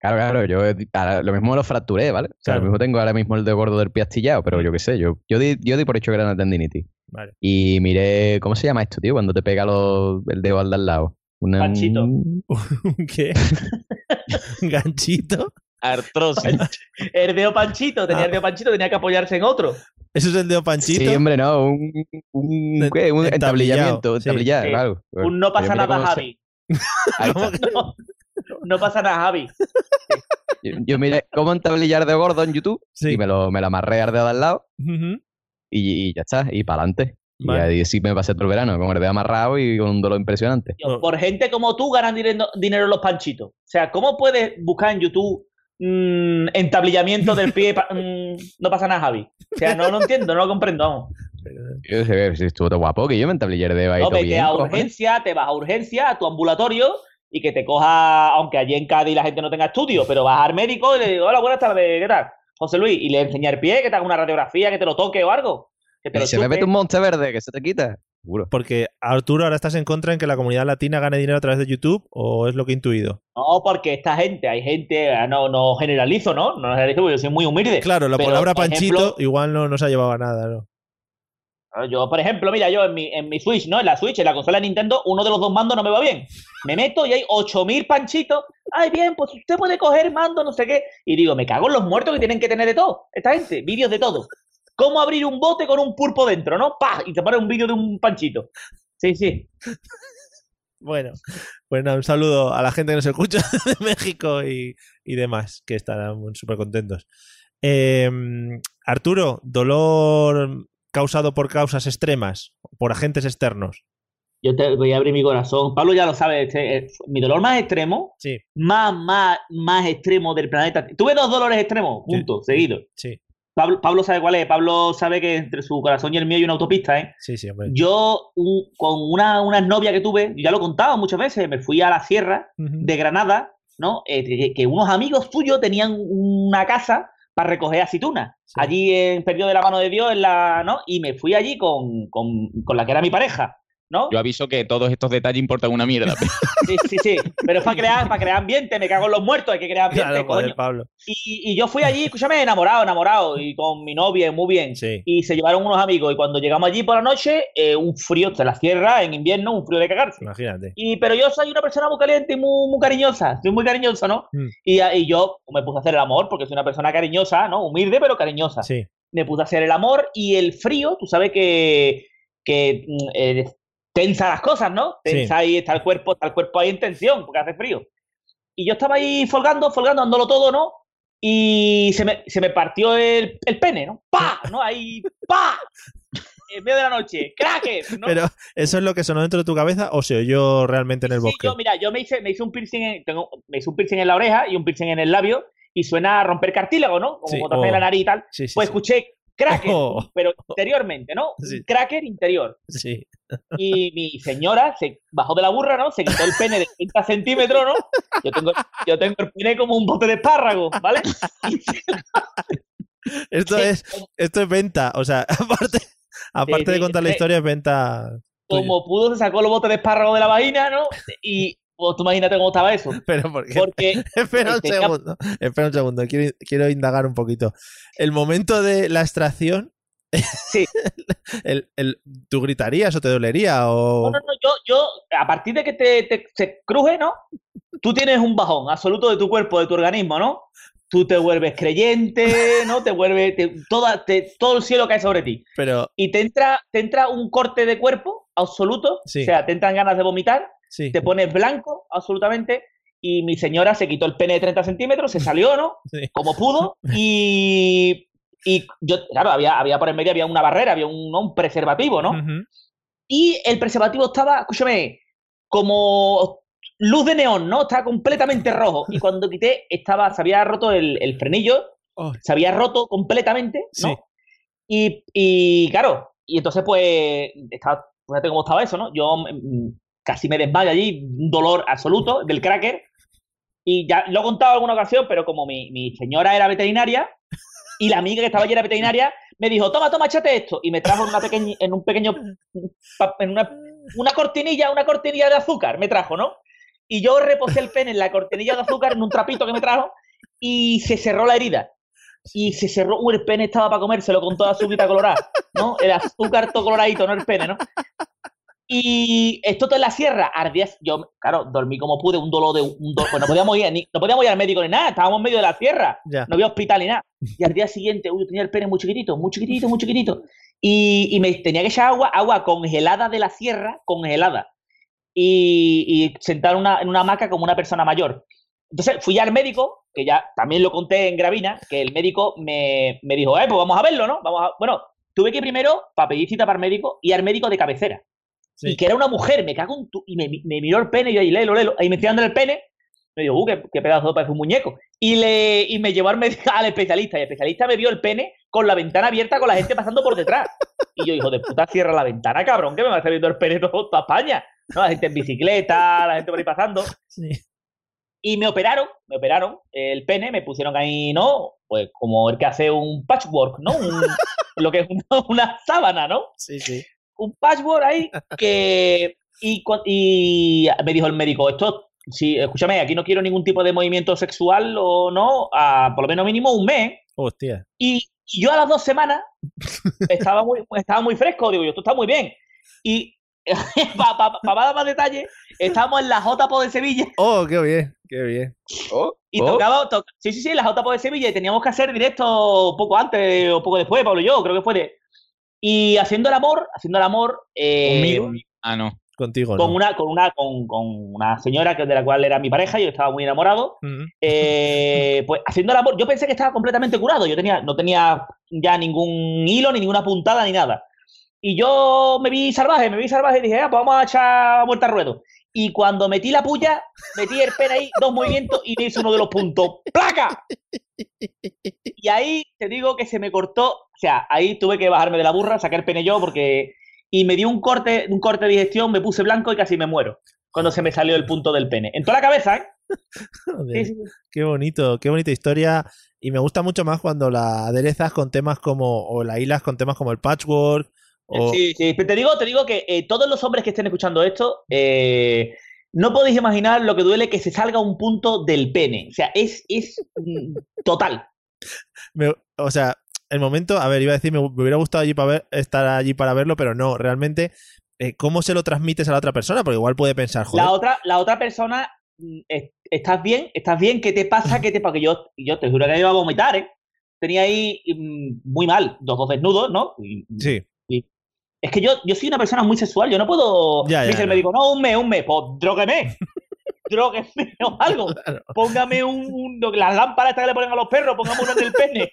Claro, claro, yo ahora lo mismo lo fracturé, ¿vale? O sea, Claro. lo mismo tengo ahora mismo el dedo gordo del pie astillado, pero yo qué sé, yo, yo, di, yo di por hecho que era una tendinitis. Vale. Y miré, ¿cómo se llama esto, tío? Cuando te pega lo- el dedo al de al lado. Una, Panchito. un- ¿Qué? ¿Un ganchito? Artrosis. El dedo panchito, tenía Ah. el dedo panchito, tenía que apoyarse en otro. ¿Eso es el dedo panchito? Sí, hombre, no, un, un, De- ¿qué? un entablillado, entablillamiento, sí. entablillar, Sí. claro. Un no pasa nada, Javi. Ahí ¿Cómo está. que- No, no pasa nada, Javi. Yo, yo miré cómo entablillar de gordo en YouTube Sí. y me lo, me lo amarré al dedo de al lado y, y ya está, y para adelante. Vale. Y ahí sí me pasé todo el verano con el dedo amarrado y con un dolor impresionante. Por gente como tú ganan dinero, dinero los panchitos. O sea, ¿cómo puedes buscar en YouTube mm, entablillamiento del pie? pa- mm, no pasa nada, Javi. O sea, no lo entiendo, no lo comprendo. Vamos. Yo sé si estuvo todo guapo, que yo me entablillé dedo ahí No, vete bien. a urgencia, te vas a urgencia, a tu ambulatorio y que te coja, aunque allí en Cádiz la gente no tenga estudio, pero vas al médico y le digo, hola, buenas tardes, ¿qué tal? José Luis, y le enseña el pie, que te haga una radiografía, que te lo toque o algo. Que te Y lo se chupe. bebe un monte verde que se te quita. Seguro. Porque, Arturo, ahora estás en contra en que la comunidad latina gane dinero a través de YouTube, o es lo que he intuido. No, porque esta gente, hay gente, ah, no, no generalizo, ¿no? No generalizo porque yo soy muy humilde. Claro, la Pero, palabra panchito ejemplo- igual no nos ha llevado a nada, ¿no? Yo, por ejemplo, mira, yo en mi, en mi Switch, ¿no? En la Switch, en la consola de Nintendo, uno de los dos mandos no me va bien. Me meto y hay 8000 panchitos. Ay, bien, pues usted puede coger mando, no sé qué. Y digo, me cago en los muertos que tienen que tener de todo. Esta gente, vídeos de todo. ¿Cómo abrir un bote con un pulpo dentro, no? ¡Pah! Y te pone un vídeo de un panchito. Sí, sí. Bueno, pues nada, un saludo a la gente que nos escucha de México y, y demás, que estarán súper contentos. Eh, Arturo, dolor causado por causas extremas, por agentes externos. Yo te voy a abrir mi corazón. Pablo ya lo sabe. este, eh, mi dolor más extremo, Sí, más, más, más extremo del planeta. Tuve dos dolores extremos juntos, seguidos. sí, Pablo, Pablo sabe cuál es. Pablo sabe que entre su corazón y el mío hay una autopista, ¿eh? sí, sí, hombre. Yo, un- con una, una novia que tuve, ya lo he contado muchas veces, me fui a la sierra de Granada, ¿no? Eh, que, que unos amigos suyos tenían una casa para recoger aceitunas. Sí. Allí en Perdido de la Mano de Dios, en la, ¿no? Y me fui allí con, con, con la que era mi pareja, ¿no? Yo aviso que todos estos detalles importan una mierda. Sí, sí, sí. Pero es para crear, para crear ambiente, me cago en los muertos, hay que crear ambiente, Claro, joder, coño. Pablo. Y, y yo fui allí, escúchame, enamorado, enamorado, y con mi novia, muy bien. Sí. Y se llevaron unos amigos, y cuando llegamos allí por la noche, eh, un frío, se la sierra, en invierno, un frío de cagarse. Imagínate. Y, pero yo soy una persona muy caliente y muy, muy cariñosa, soy muy cariñoso, ¿no? Mm. Y, y yo me puse a hacer el amor, porque soy una persona cariñosa, ¿no? Humilde, pero cariñosa. Sí, Me puse a hacer el amor, y el frío, tú sabes que, que mm, eh, tensa las cosas, ¿no? Sí. Tensa ahí, está el cuerpo, está el cuerpo ahí en tensión, porque hace frío. Y yo estaba ahí folgando, folgando, dándolo todo, ¿no? Y se me, se me partió el, el pene, ¿no? ¡Pa! ¿No? Ahí, ¡pa! En medio de la noche, ¡crackers! ¿no? pero ¿eso es lo que sonó dentro de tu cabeza o se oyó realmente en el Sí, bosque? yo, mira, yo me hice, me hice un piercing, en, tengo, me hice un piercing en la oreja y un piercing en el labio y suena a romper cartílago, ¿no? Como Sí, cuando oh. la nariz y tal. Sí, sí, Pues sí. escuché cracker, Oh. pero interiormente, ¿no? Sí. Un cracker interior. Sí. Y mi señora se bajó de la burra, ¿no? Se quitó el pene de 30 centímetros, ¿no? Yo tengo, yo tengo el pene como un bote de espárragos, ¿vale? Esto es, esto es venta. O sea, aparte, aparte de sí, contar la historia, es venta. como pudo, se sacó los botes de espárragos de la vagina, ¿no? Y pues, tú imagínate cómo estaba eso. Pero porque. Porque Espera un tenía- segundo. Espera un segundo. Quiero, quiero indagar un poquito. El momento de la extracción. Sí. El, el- ¿Tú gritarías o te dolería? O... No, no, no, yo, yo, a partir de que te, te- se cruje, ¿no? Tú tienes un bajón absoluto de tu cuerpo, de tu organismo, ¿no? Tú te vuelves creyente, ¿no? Te vuelves, te- toda, te- todo el cielo cae sobre ti. Pero Y te entra, te entra un corte de cuerpo absoluto, Sí. o sea, te entran ganas de vomitar, sí. te pones blanco absolutamente, y mi señora se quitó el pene de 30 centímetros, se salió, ¿no? Sí. Como pudo, y, y yo, claro, había, había por en medio, había una barrera, había un, ¿no? un preservativo, ¿no? Y el preservativo estaba, escúchame, como luz de neón, ¿no? Estaba completamente rojo. Y cuando quité, estaba, se había roto el, el frenillo, Oh, se había roto completamente, ¿no? Sí. Y, y claro, y entonces pues, estaba, fíjate cómo estaba eso, ¿no? Yo mm, casi me desmayo allí, un dolor absoluto del cracker. Y ya lo he contado en alguna ocasión, pero como mi, mi señora era veterinaria y la amiga que estaba allí era veterinaria, me dijo, toma, toma, échate esto. Y me trajo en, una pequeña, en un pequeño, en una, una cortinilla, una cortinilla de azúcar, me trajo, ¿no? Y yo reposé el pene en la cortinilla de azúcar, en un trapito que me trajo, y se cerró la herida. Y se cerró, uh, el pene estaba para comérselo con toda azúcar colorada, ¿no? El azúcar todo coloradito, no el pene, ¿no? Y esto todo en la sierra, ardía, yo, claro, dormí como pude, un dolor de, un dolor, pues no podíamos ir, ni, no podíamos ir al médico ni nada, estábamos en medio de la sierra, Ya. no había hospital ni nada. Y al día siguiente, uy, tenía el pene muy chiquitito, muy chiquitito, muy chiquitito. Y, y me tenía que echar agua, agua congelada de la sierra, congelada. Y, y sentar una, en una hamaca como una persona mayor. Entonces fui al médico, que ya también lo conté en Gravina, que el médico me, me dijo, eh, pues vamos a verlo, ¿no? Vamos a... Bueno, tuve que primero para pedir cita para el médico y al médico de cabecera. Sí. Y que era una mujer, me cago en tu... Y me, me miró el pene y yo ahí, lelo, lelo. Ahí me estoy dando el pene. Me dijo, uh, qué, qué pedazo, parece un muñeco. Y, le, y me llevó al, al especialista. Y el especialista me vio el pene con la ventana abierta, con la gente pasando por detrás. Y yo, hijo de puta, cierra la ventana, cabrón, que me va a estar viendo el pene todo, toda España. ¿No? La gente en bicicleta, la gente por ahí pasando. Sí. Y me operaron, me operaron el pene, me pusieron ahí, ¿no? Pues como el que hace un patchwork, ¿no? Un- lo que es una, una sábana, ¿no? Sí, sí. Un patchwork ahí que... Y, cu- y me dijo el médico, esto, sí, escúchame, aquí no quiero ningún tipo de movimiento sexual o no, a por lo menos mínimo un mes. Hostia. Y, y yo a las dos semanas estaba muy, estaba muy fresco, digo yo, esto está muy bien. Y para dar más detalles, estábamos en la JPO de Sevilla Oh, qué bien, qué bien. Oh, y oh. tocaba, to- sí, sí, sí, en la JPO de Sevilla y teníamos que hacer directo poco antes o poco después, Pablo y yo, creo que fue de... Y haciendo el amor, haciendo el amor eh, Conmigo. Ah, no. Contigo, con ¿no? una, con una, con, con una señora que de la cual era mi pareja, yo estaba muy enamorado. Eh, pues haciendo el amor, yo pensé que estaba completamente curado. Yo tenía, no tenía ya ningún hilo, ni ninguna puntada, ni nada. Y yo me vi salvaje, me vi salvaje y dije, ah, pues vamos a echar vuelta al ruedo. Y cuando metí la puya, metí el pene ahí, dos movimientos y me hice uno de los puntos. ¡Placa! Y ahí te digo que se me cortó, o sea, ahí tuve que bajarme de la burra, sacar el pene yo porque... Y me dio un corte, un corte de digestión, me puse blanco y casi me muero cuando se me salió el punto del pene. En toda la cabeza, ¿eh? Joder, Sí, sí, sí. Qué bonito, qué bonita historia. Y me gusta mucho más cuando la aderezas con temas como, o la hilas con temas como el patchwork. O, Sí, sí, pero te digo, te digo que eh, todos los hombres que estén escuchando esto, eh, no podéis imaginar lo que duele que se salga un punto del pene. O sea, es, es mm, total. me- o sea, el momento, a ver, iba a decir, me, me hubiera gustado allí para ver, estar allí para verlo, pero no, realmente, eh, ¿cómo se lo transmites a la otra persona? Porque igual puede pensar, joder, La otra, la otra persona, mm, es- ¿estás bien? ¿Estás bien? ¿Qué te pasa? ¿Qué te pasa? Que yo, yo te juro que me iba a vomitar, ¿eh? Tenía ahí mm, muy mal, los dos desnudos, ¿no? Y- sí, Es que yo, yo soy una persona muy sexual, yo no puedo. Ya, ya, dice el no. médico, no, un mes, un mes, pues drógueme. drógueme o algo. Claro. Póngame un, un- las lámparas estas que le ponen a los perros, póngame uno en el pene.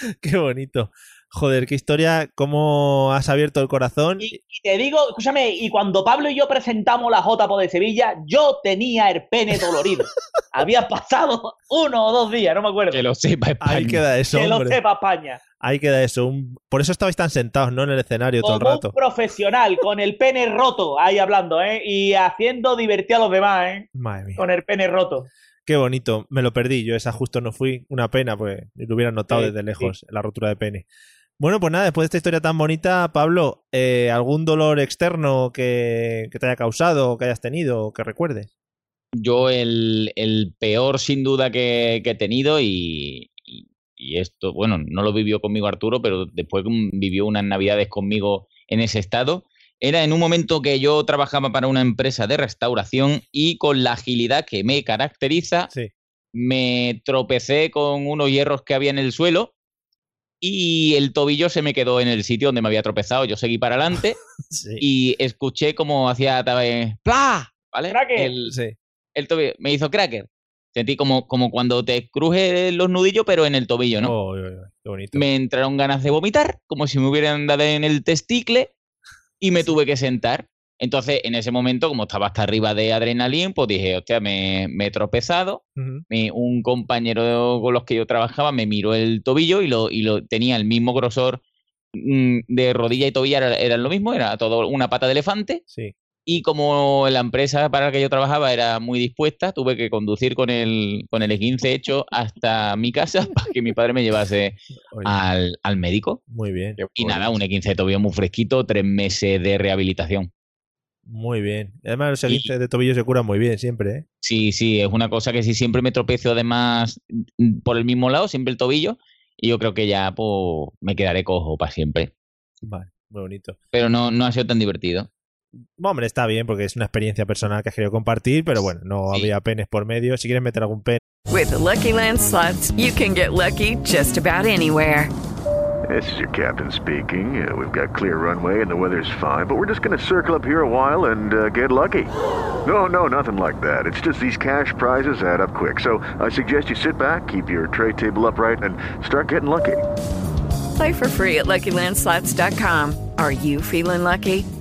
Qué bonito. Joder, qué historia, cómo has abierto el corazón. Y, y te digo, escúchame, y cuando Pablo y yo presentamos la JPO de Sevilla, yo tenía el pene dolorido. Había pasado uno o dos días, no me acuerdo. Que lo sepa España. Ahí queda eso, Que lo hombre. sepa España. Ahí queda eso. Un- Por eso estabais tan sentados, ¿no? En el escenario todo el Como rato. un profesional, con el pene roto, ahí hablando, ¿eh? Y haciendo divertir a los demás, ¿eh? Madre mía. Con el pene roto. Qué bonito. Me lo perdí. Yo esa justo no fui. Una pena, pues lo hubiera notado Sí, desde lejos, la rotura de pene. Bueno, pues nada, después de esta historia tan bonita, Pablo, eh, ¿algún dolor externo que, que te haya causado, que hayas tenido, que recuerdes? Yo el, el peor sin duda que, que he tenido y, y- y esto, bueno, no lo vivió conmigo Arturo, pero después vivió unas navidades conmigo en ese estado. Era en un momento que yo trabajaba para una empresa de restauración y con la agilidad que me caracteriza, Sí. me tropecé con unos hierros que había en el suelo y el tobillo se me quedó en el sitio donde me había tropezado. Yo seguí para adelante Sí. y escuché como hacía eh, ¡Pla! ¿Vale? Cracker. El, Sí. el tobillo. Me hizo cracker. Sentí como, como cuando te cruje los nudillos, pero en el tobillo, ¿no? Oh, oh, oh, qué bonito. Me entraron ganas de vomitar, como si me hubieran dado en el testicle, y me tuve que sentar. Entonces, en ese momento, como estaba hasta arriba de adrenalina, pues dije, hostia, me, me he tropezado. Me- un compañero con los que yo trabajaba me miró el tobillo y lo, y lo tenía el mismo grosor mm, de rodilla y tobillo, era, eran lo mismo, era todo una pata de elefante. Sí. Y como la empresa para la que yo trabajaba era muy dispuesta, tuve que conducir con el, con el 15 hecho hasta mi casa para que mi padre me llevase al, al médico. muy bien. Y nada, un 15 de tobillo muy fresquito, tres meses de rehabilitación. Muy bien. Además, los Y- esguinces de tobillo se curan muy bien siempre, ¿eh? Sí, sí, es una cosa que sí siempre me tropiezo además mm, por el mismo lado, siempre el tobillo, y yo creo que ya pues, me quedaré cojo para siempre. Vale, muy bonito. Pero no, no ha sido tan divertido. Hombre, está bien porque es una experiencia personal que has querido compartir, pero bueno, no Sí. había penes por medio. Si quieres meter algún pen, With the Lucky Land slots, you can get lucky just about anywhere. This is your captain speaking. Uh, we've got clear runway and the weather's fine, but we're just going to circle up here a while and uh, get lucky. No, no, nothing like that. It's just these cash prizes add up quick. So I suggest you sit back, keep your tray table upright, and start getting lucky. Play for free at LuckyLandSlots.com. Are you feeling lucky?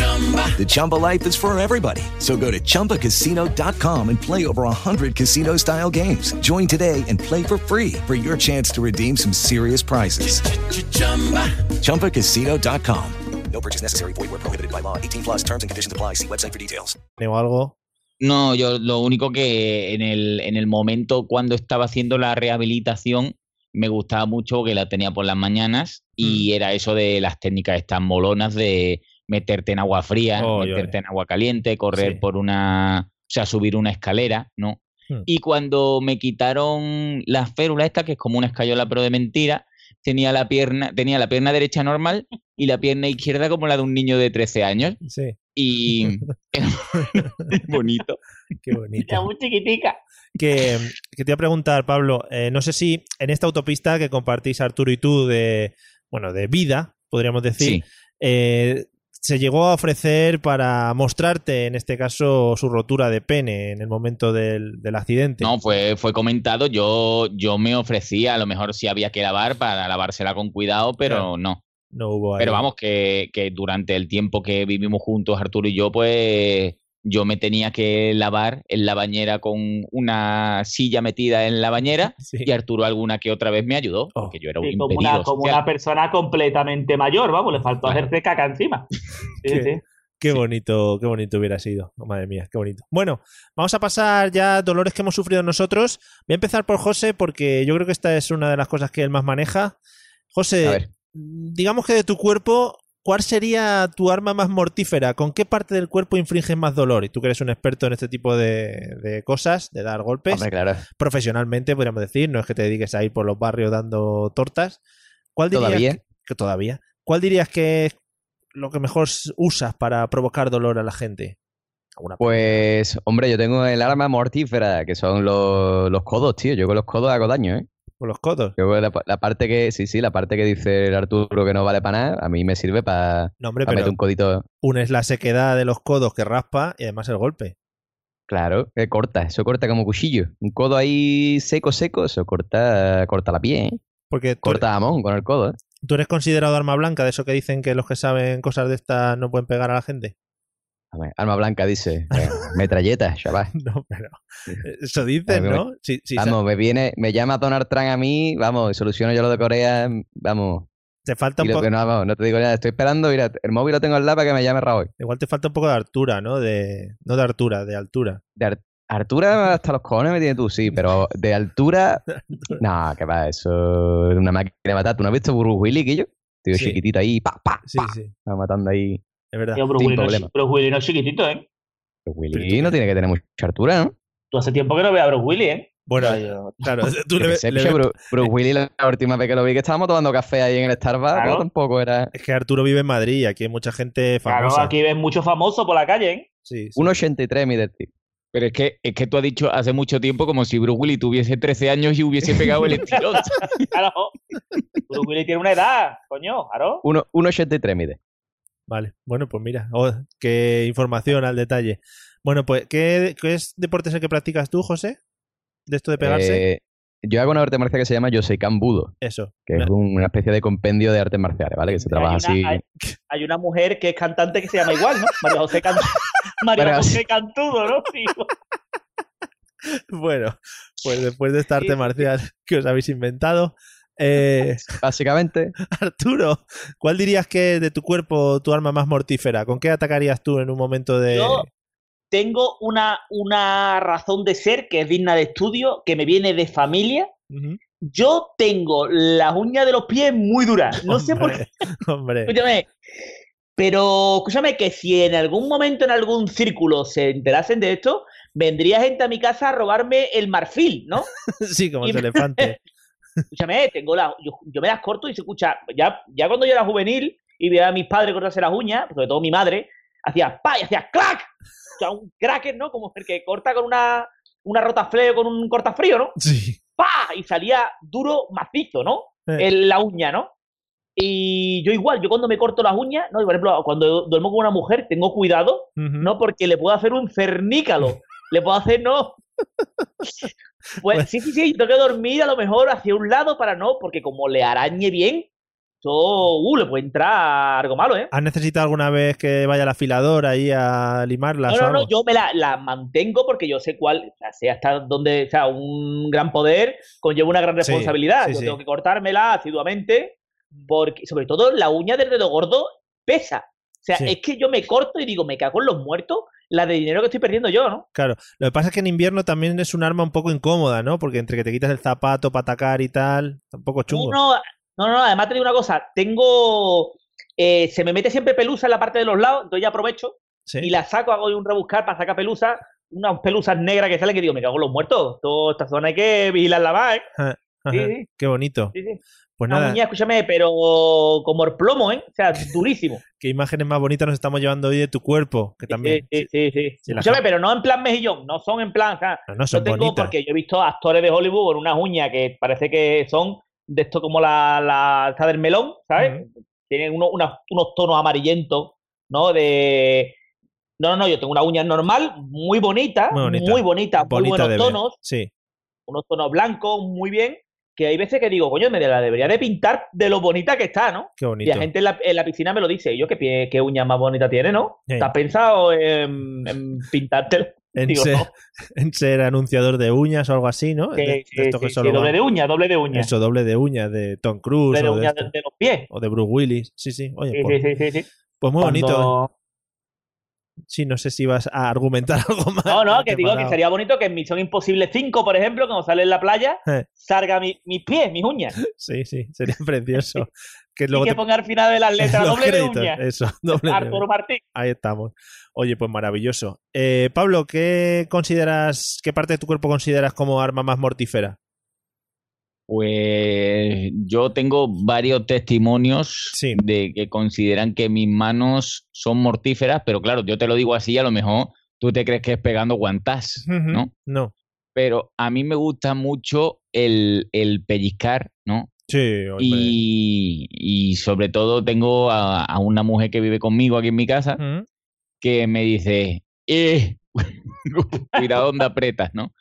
The Chumba life is for everybody. So go to ChumbaCasino.com and play over 100 casino style games. Join today and play for free for your chance to redeem some serious prizes. ChumbaCasino.com. No purchase necessary. Void where prohibited by law. 18 plus terms and conditions apply. See website for details. o algo. No, yo lo único que en el, en el momento cuando estaba haciendo la rehabilitación me gustaba mucho que la tenía por las mañanas y era eso de las técnicas estas molonas de meterte en agua fría, Oy, meterte oy. en agua caliente, correr Sí. por una, o sea, subir una escalera, ¿no? Hmm. Y cuando me quitaron la férula esta, que es como una escayola pero de mentira, tenía la pierna, tenía la pierna derecha normal y la pierna izquierda como la de un niño de 13 años. Sí, Y bonito. qué bonito. Era muy chiquitica. que, que te iba a preguntar, Pablo, eh, no sé si en esta autopista que compartís Arturo y tú de, bueno, de vida, podríamos decir, Sí. eh, se llegó a ofrecer para mostrarte, en este caso, su rotura de pene en el momento del, del accidente. No, fue, fue comentado. Yo, yo me ofrecía, a lo mejor si había que lavar, para lavársela con cuidado, pero Claro. no. No hubo ahí. Pero vamos, que, que durante el tiempo que vivimos juntos, Arturo y yo, pues yo me tenía que lavar en la bañera con una silla metida en la bañera Sí. y Arturo alguna que otra vez me ayudó, Oh. porque yo era un Sí, como una, como social. una persona completamente mayor, vamos, le faltó Claro. hacerse caca encima. Sí, Qué- sí. Qué bonito, qué bonito hubiera sido. Oh, madre mía, qué bonito. Bueno, vamos a pasar ya dolores que hemos sufrido nosotros. Voy a empezar por José porque yo creo que esta es una de las cosas que él más maneja. José, A digamos que de tu cuerpo, ¿cuál sería tu arma más mortífera? ¿Con qué parte del cuerpo infringes más dolor? Y tú que eres un experto en este tipo de, de cosas, de dar golpes, Hombre, claro. profesionalmente podríamos decir, no es que te dediques a ir por los barrios dando tortas. ¿Cuál dirías Todavía. que- que todavía? ¿Cuál dirías que es lo que mejor usas para provocar dolor a la gente? Pues, hombre, yo tengo el arma mortífera, que son los, los codos, tío. Yo con los codos hago daño, ¿eh? Con los codos. Yo la, la parte que, sí, sí, la parte que dice el Arturo que no vale para nada, a mí me sirve para No, hombre, meter un codito. una es la sequedad de los codos que raspa y además el golpe. Claro, que corta, eso corta como cuchillo. Un codo ahí seco, seco, eso corta, corta la piel, ¿eh? Porque Corta jamón con el codo, ¿eh? tú eres considerado arma blanca, de eso que dicen que los que saben cosas de estas no pueden pegar a la gente. A ver, Arma blanca dice, eh, metralleta, chaval. No, pero eso ver, ¿no? Sí, sí, vamos, me viene, me llama Donald Trump a mí, vamos, y soluciono yo lo de Corea, vamos. te falta un lo poco. no, vamos, no te digo nada, estoy esperando, mira, el móvil lo tengo al lado para que me llame Raúl. Igual te falta un poco de altura, ¿no? De, no de altura, de altura. De Ar- altura hasta los cojones me tienes tú, sí, pero de altura, no, que va, eso es una máquina de matar. ¿Tú no has visto Bruce Willis, Guillo? Tío Sí. chiquitito ahí, pa, pa, Sí, pa, sí, va matando ahí. es verdad. Tío, Bruce no. Bruce Willis no es chiquitito, ¿eh? Pero Willis no tiene que tener mucha altura, ¿no? Tú hace tiempo que no ves a Bruce Willis, ¿eh? Bueno, yo- claro, tú le que ves- sé, le picho, ves- Bru- Bruce Willis, la última vez que lo vi, que estábamos tomando café ahí en el Starbucks, Claro. tampoco era... Es que Arturo vive en Madrid y aquí hay mucha gente Claro, famosa. aquí ves muchos famosos por la calle, ¿eh? Sí, sí. 1,83 mide el tío. Pero es que, es que tú has dicho hace mucho tiempo como si Bruce Willis tuviese 13 años y hubiese pegado el estirón. Claro. Bruce Willis tiene una edad, coño, claro. Uno- 1,83 mide. Vale, bueno, pues mira, oh, qué información al detalle. Bueno, pues, ¿qué, qué es deporte es el que practicas tú, José? ¿De esto de pegarse? Eh, yo hago una arte marcial que se llama Yoseikan Budo, Eso. que es un- una especie de compendio de artes marciales, ¿vale? Que se trabaja hay, así... hay, hay una mujer que es cantante que se llama igual, ¿no? María José, Can- María José. Cantudo, ¿no? Bueno, pues después de esta arte marcial que os habéis inventado, eh, Básicamente, Arturo, ¿cuál dirías que es de tu cuerpo tu arma más mortífera? ¿Con qué atacarías tú en un momento de...? Yo tengo una, una razón de ser que es digna de estudio, que me viene de familia. Yo tengo las uñas de los pies muy duras. No sé por qué. Hombre. Escúchame. Pero, escúchame, que si en algún momento en algún círculo se enterasen de esto, vendría gente a mi casa a robarme el marfil, ¿no? Sí, como Y me- elefante. Escúchame, tengo la, yo, yo me las corto y se escucha. Ya, ya cuando yo era juvenil y veía a mis padres cortarse las uñas, sobre todo mi madre, hacía pa y hacía clac. O sea, un cracker, ¿no? Como el que corta con una, una rotafleo con un cortafrío, ¿no? Sí. pa y salía duro, macizo, ¿no? Eh. En la uña, ¿no? Y yo igual, yo cuando me corto las uñas, ¿no? Y por ejemplo, cuando duermo con una mujer, tengo cuidado. ¿no? Porque le puedo hacer un cernícalo. le puedo hacer, ¿no? Pues sí, sí, sí, tengo que dormir a lo mejor hacia un lado para no, porque como le arañe bien, eso, uh, le puede entrar algo malo, ¿eh? ¿Has necesitado alguna vez que vaya el afilador ahí a limarlas No, no, no, yo me la, la mantengo porque yo sé cuál, o sea, hasta dónde, o sea, un gran poder conlleva una gran Sí, responsabilidad. sí, yo sí. tengo que cortármela asiduamente porque, sobre todo, la uña del dedo gordo pesa. O sea, Sí. es que yo me corto y digo, me cago en los muertos, la de dinero que estoy perdiendo yo, ¿no? Claro, lo que pasa es que en invierno también es un arma un poco incómoda, ¿no? Porque entre que te quitas el zapato para atacar y tal, un poco chungo. No, no, no, además te digo una cosa, tengo, eh, se me mete siempre pelusa en la parte de los lados, entonces ya aprovecho Sí. y la saco, hago un rebuscar para sacar pelusa, unas pelusas negras que salen que digo, me cago en los muertos, toda esta zona hay que vigilarla más, ¿eh? Ajá, Sí, ajá. sí. Qué bonito. Sí. Pues nada, uña, escúchame, pero como el plomo, ¿eh? O sea, durísimo. qué imágenes más bonitas nos estamos llevando hoy de tu cuerpo, que también. Sí, sí, sí. sí. Escúchame, pero no en plan mejillón, no son en plan, o sea, No, no, son yo tengo bonitas. porque yo he visto actores de Hollywood con unas uñas que parece que son de esto como la, la esta del melón, ¿sabes? Tienen uno- unos tonos amarillentos, ¿no? De. No, no, no, yo tengo una uña normal, muy bonita, Muy bonita. muy bonita, muy Bonita buenos de ver. tonos, Sí. unos tonos blancos, muy bien, que hay veces que digo, coño, me la debería de pintar de lo bonita que está, ¿no? Qué Y bonito. la gente en la, en la piscina me lo dice, y yo, ¿qué, pie- qué uña más bonita tiene, ¿no? Sí. ¿Te has pensado en, en pintártelo? En, Digo, ser, no. en ser anunciador de uñas o algo así, ¿no? Sí, De- de sí, esto sí, que sí, solo doble de uña, doble de uña. Eso, doble de uñas de Tom Cruise doble de o, de uña de, de los pies. o de Bruce Willis. Sí, sí. Oye, Sí, pues, pues muy bonito. Cuando- Sí, no sé si vas a argumentar algo más. No, no, que digo que sería bonito que en Misión Imposible 5, por ejemplo, cuando sale en la playa, Eh. salga mi- mis pies, mis uñas. Sí, sí, sería precioso. que Y luego que te- ponga al final de las letras doble de créditos, uña. Eso, doble de Arturo. Martín. Ahí estamos. Oye, pues maravilloso. Eh, Pablo, ¿qué consideras, qué parte de tu cuerpo consideras como arma más mortífera? Pues yo tengo varios testimonios Sí. de que consideran que mis manos son mortíferas, pero claro, yo te lo digo así, a lo mejor tú te crees que es pegando guantás, ¿no? No. Pero a mí me gusta mucho el, el pellizcar, ¿no? Sí. Y, y sobre todo tengo a, a una mujer que vive conmigo aquí en mi casa que me dice, eh, cuidado donde apretas, ¿no?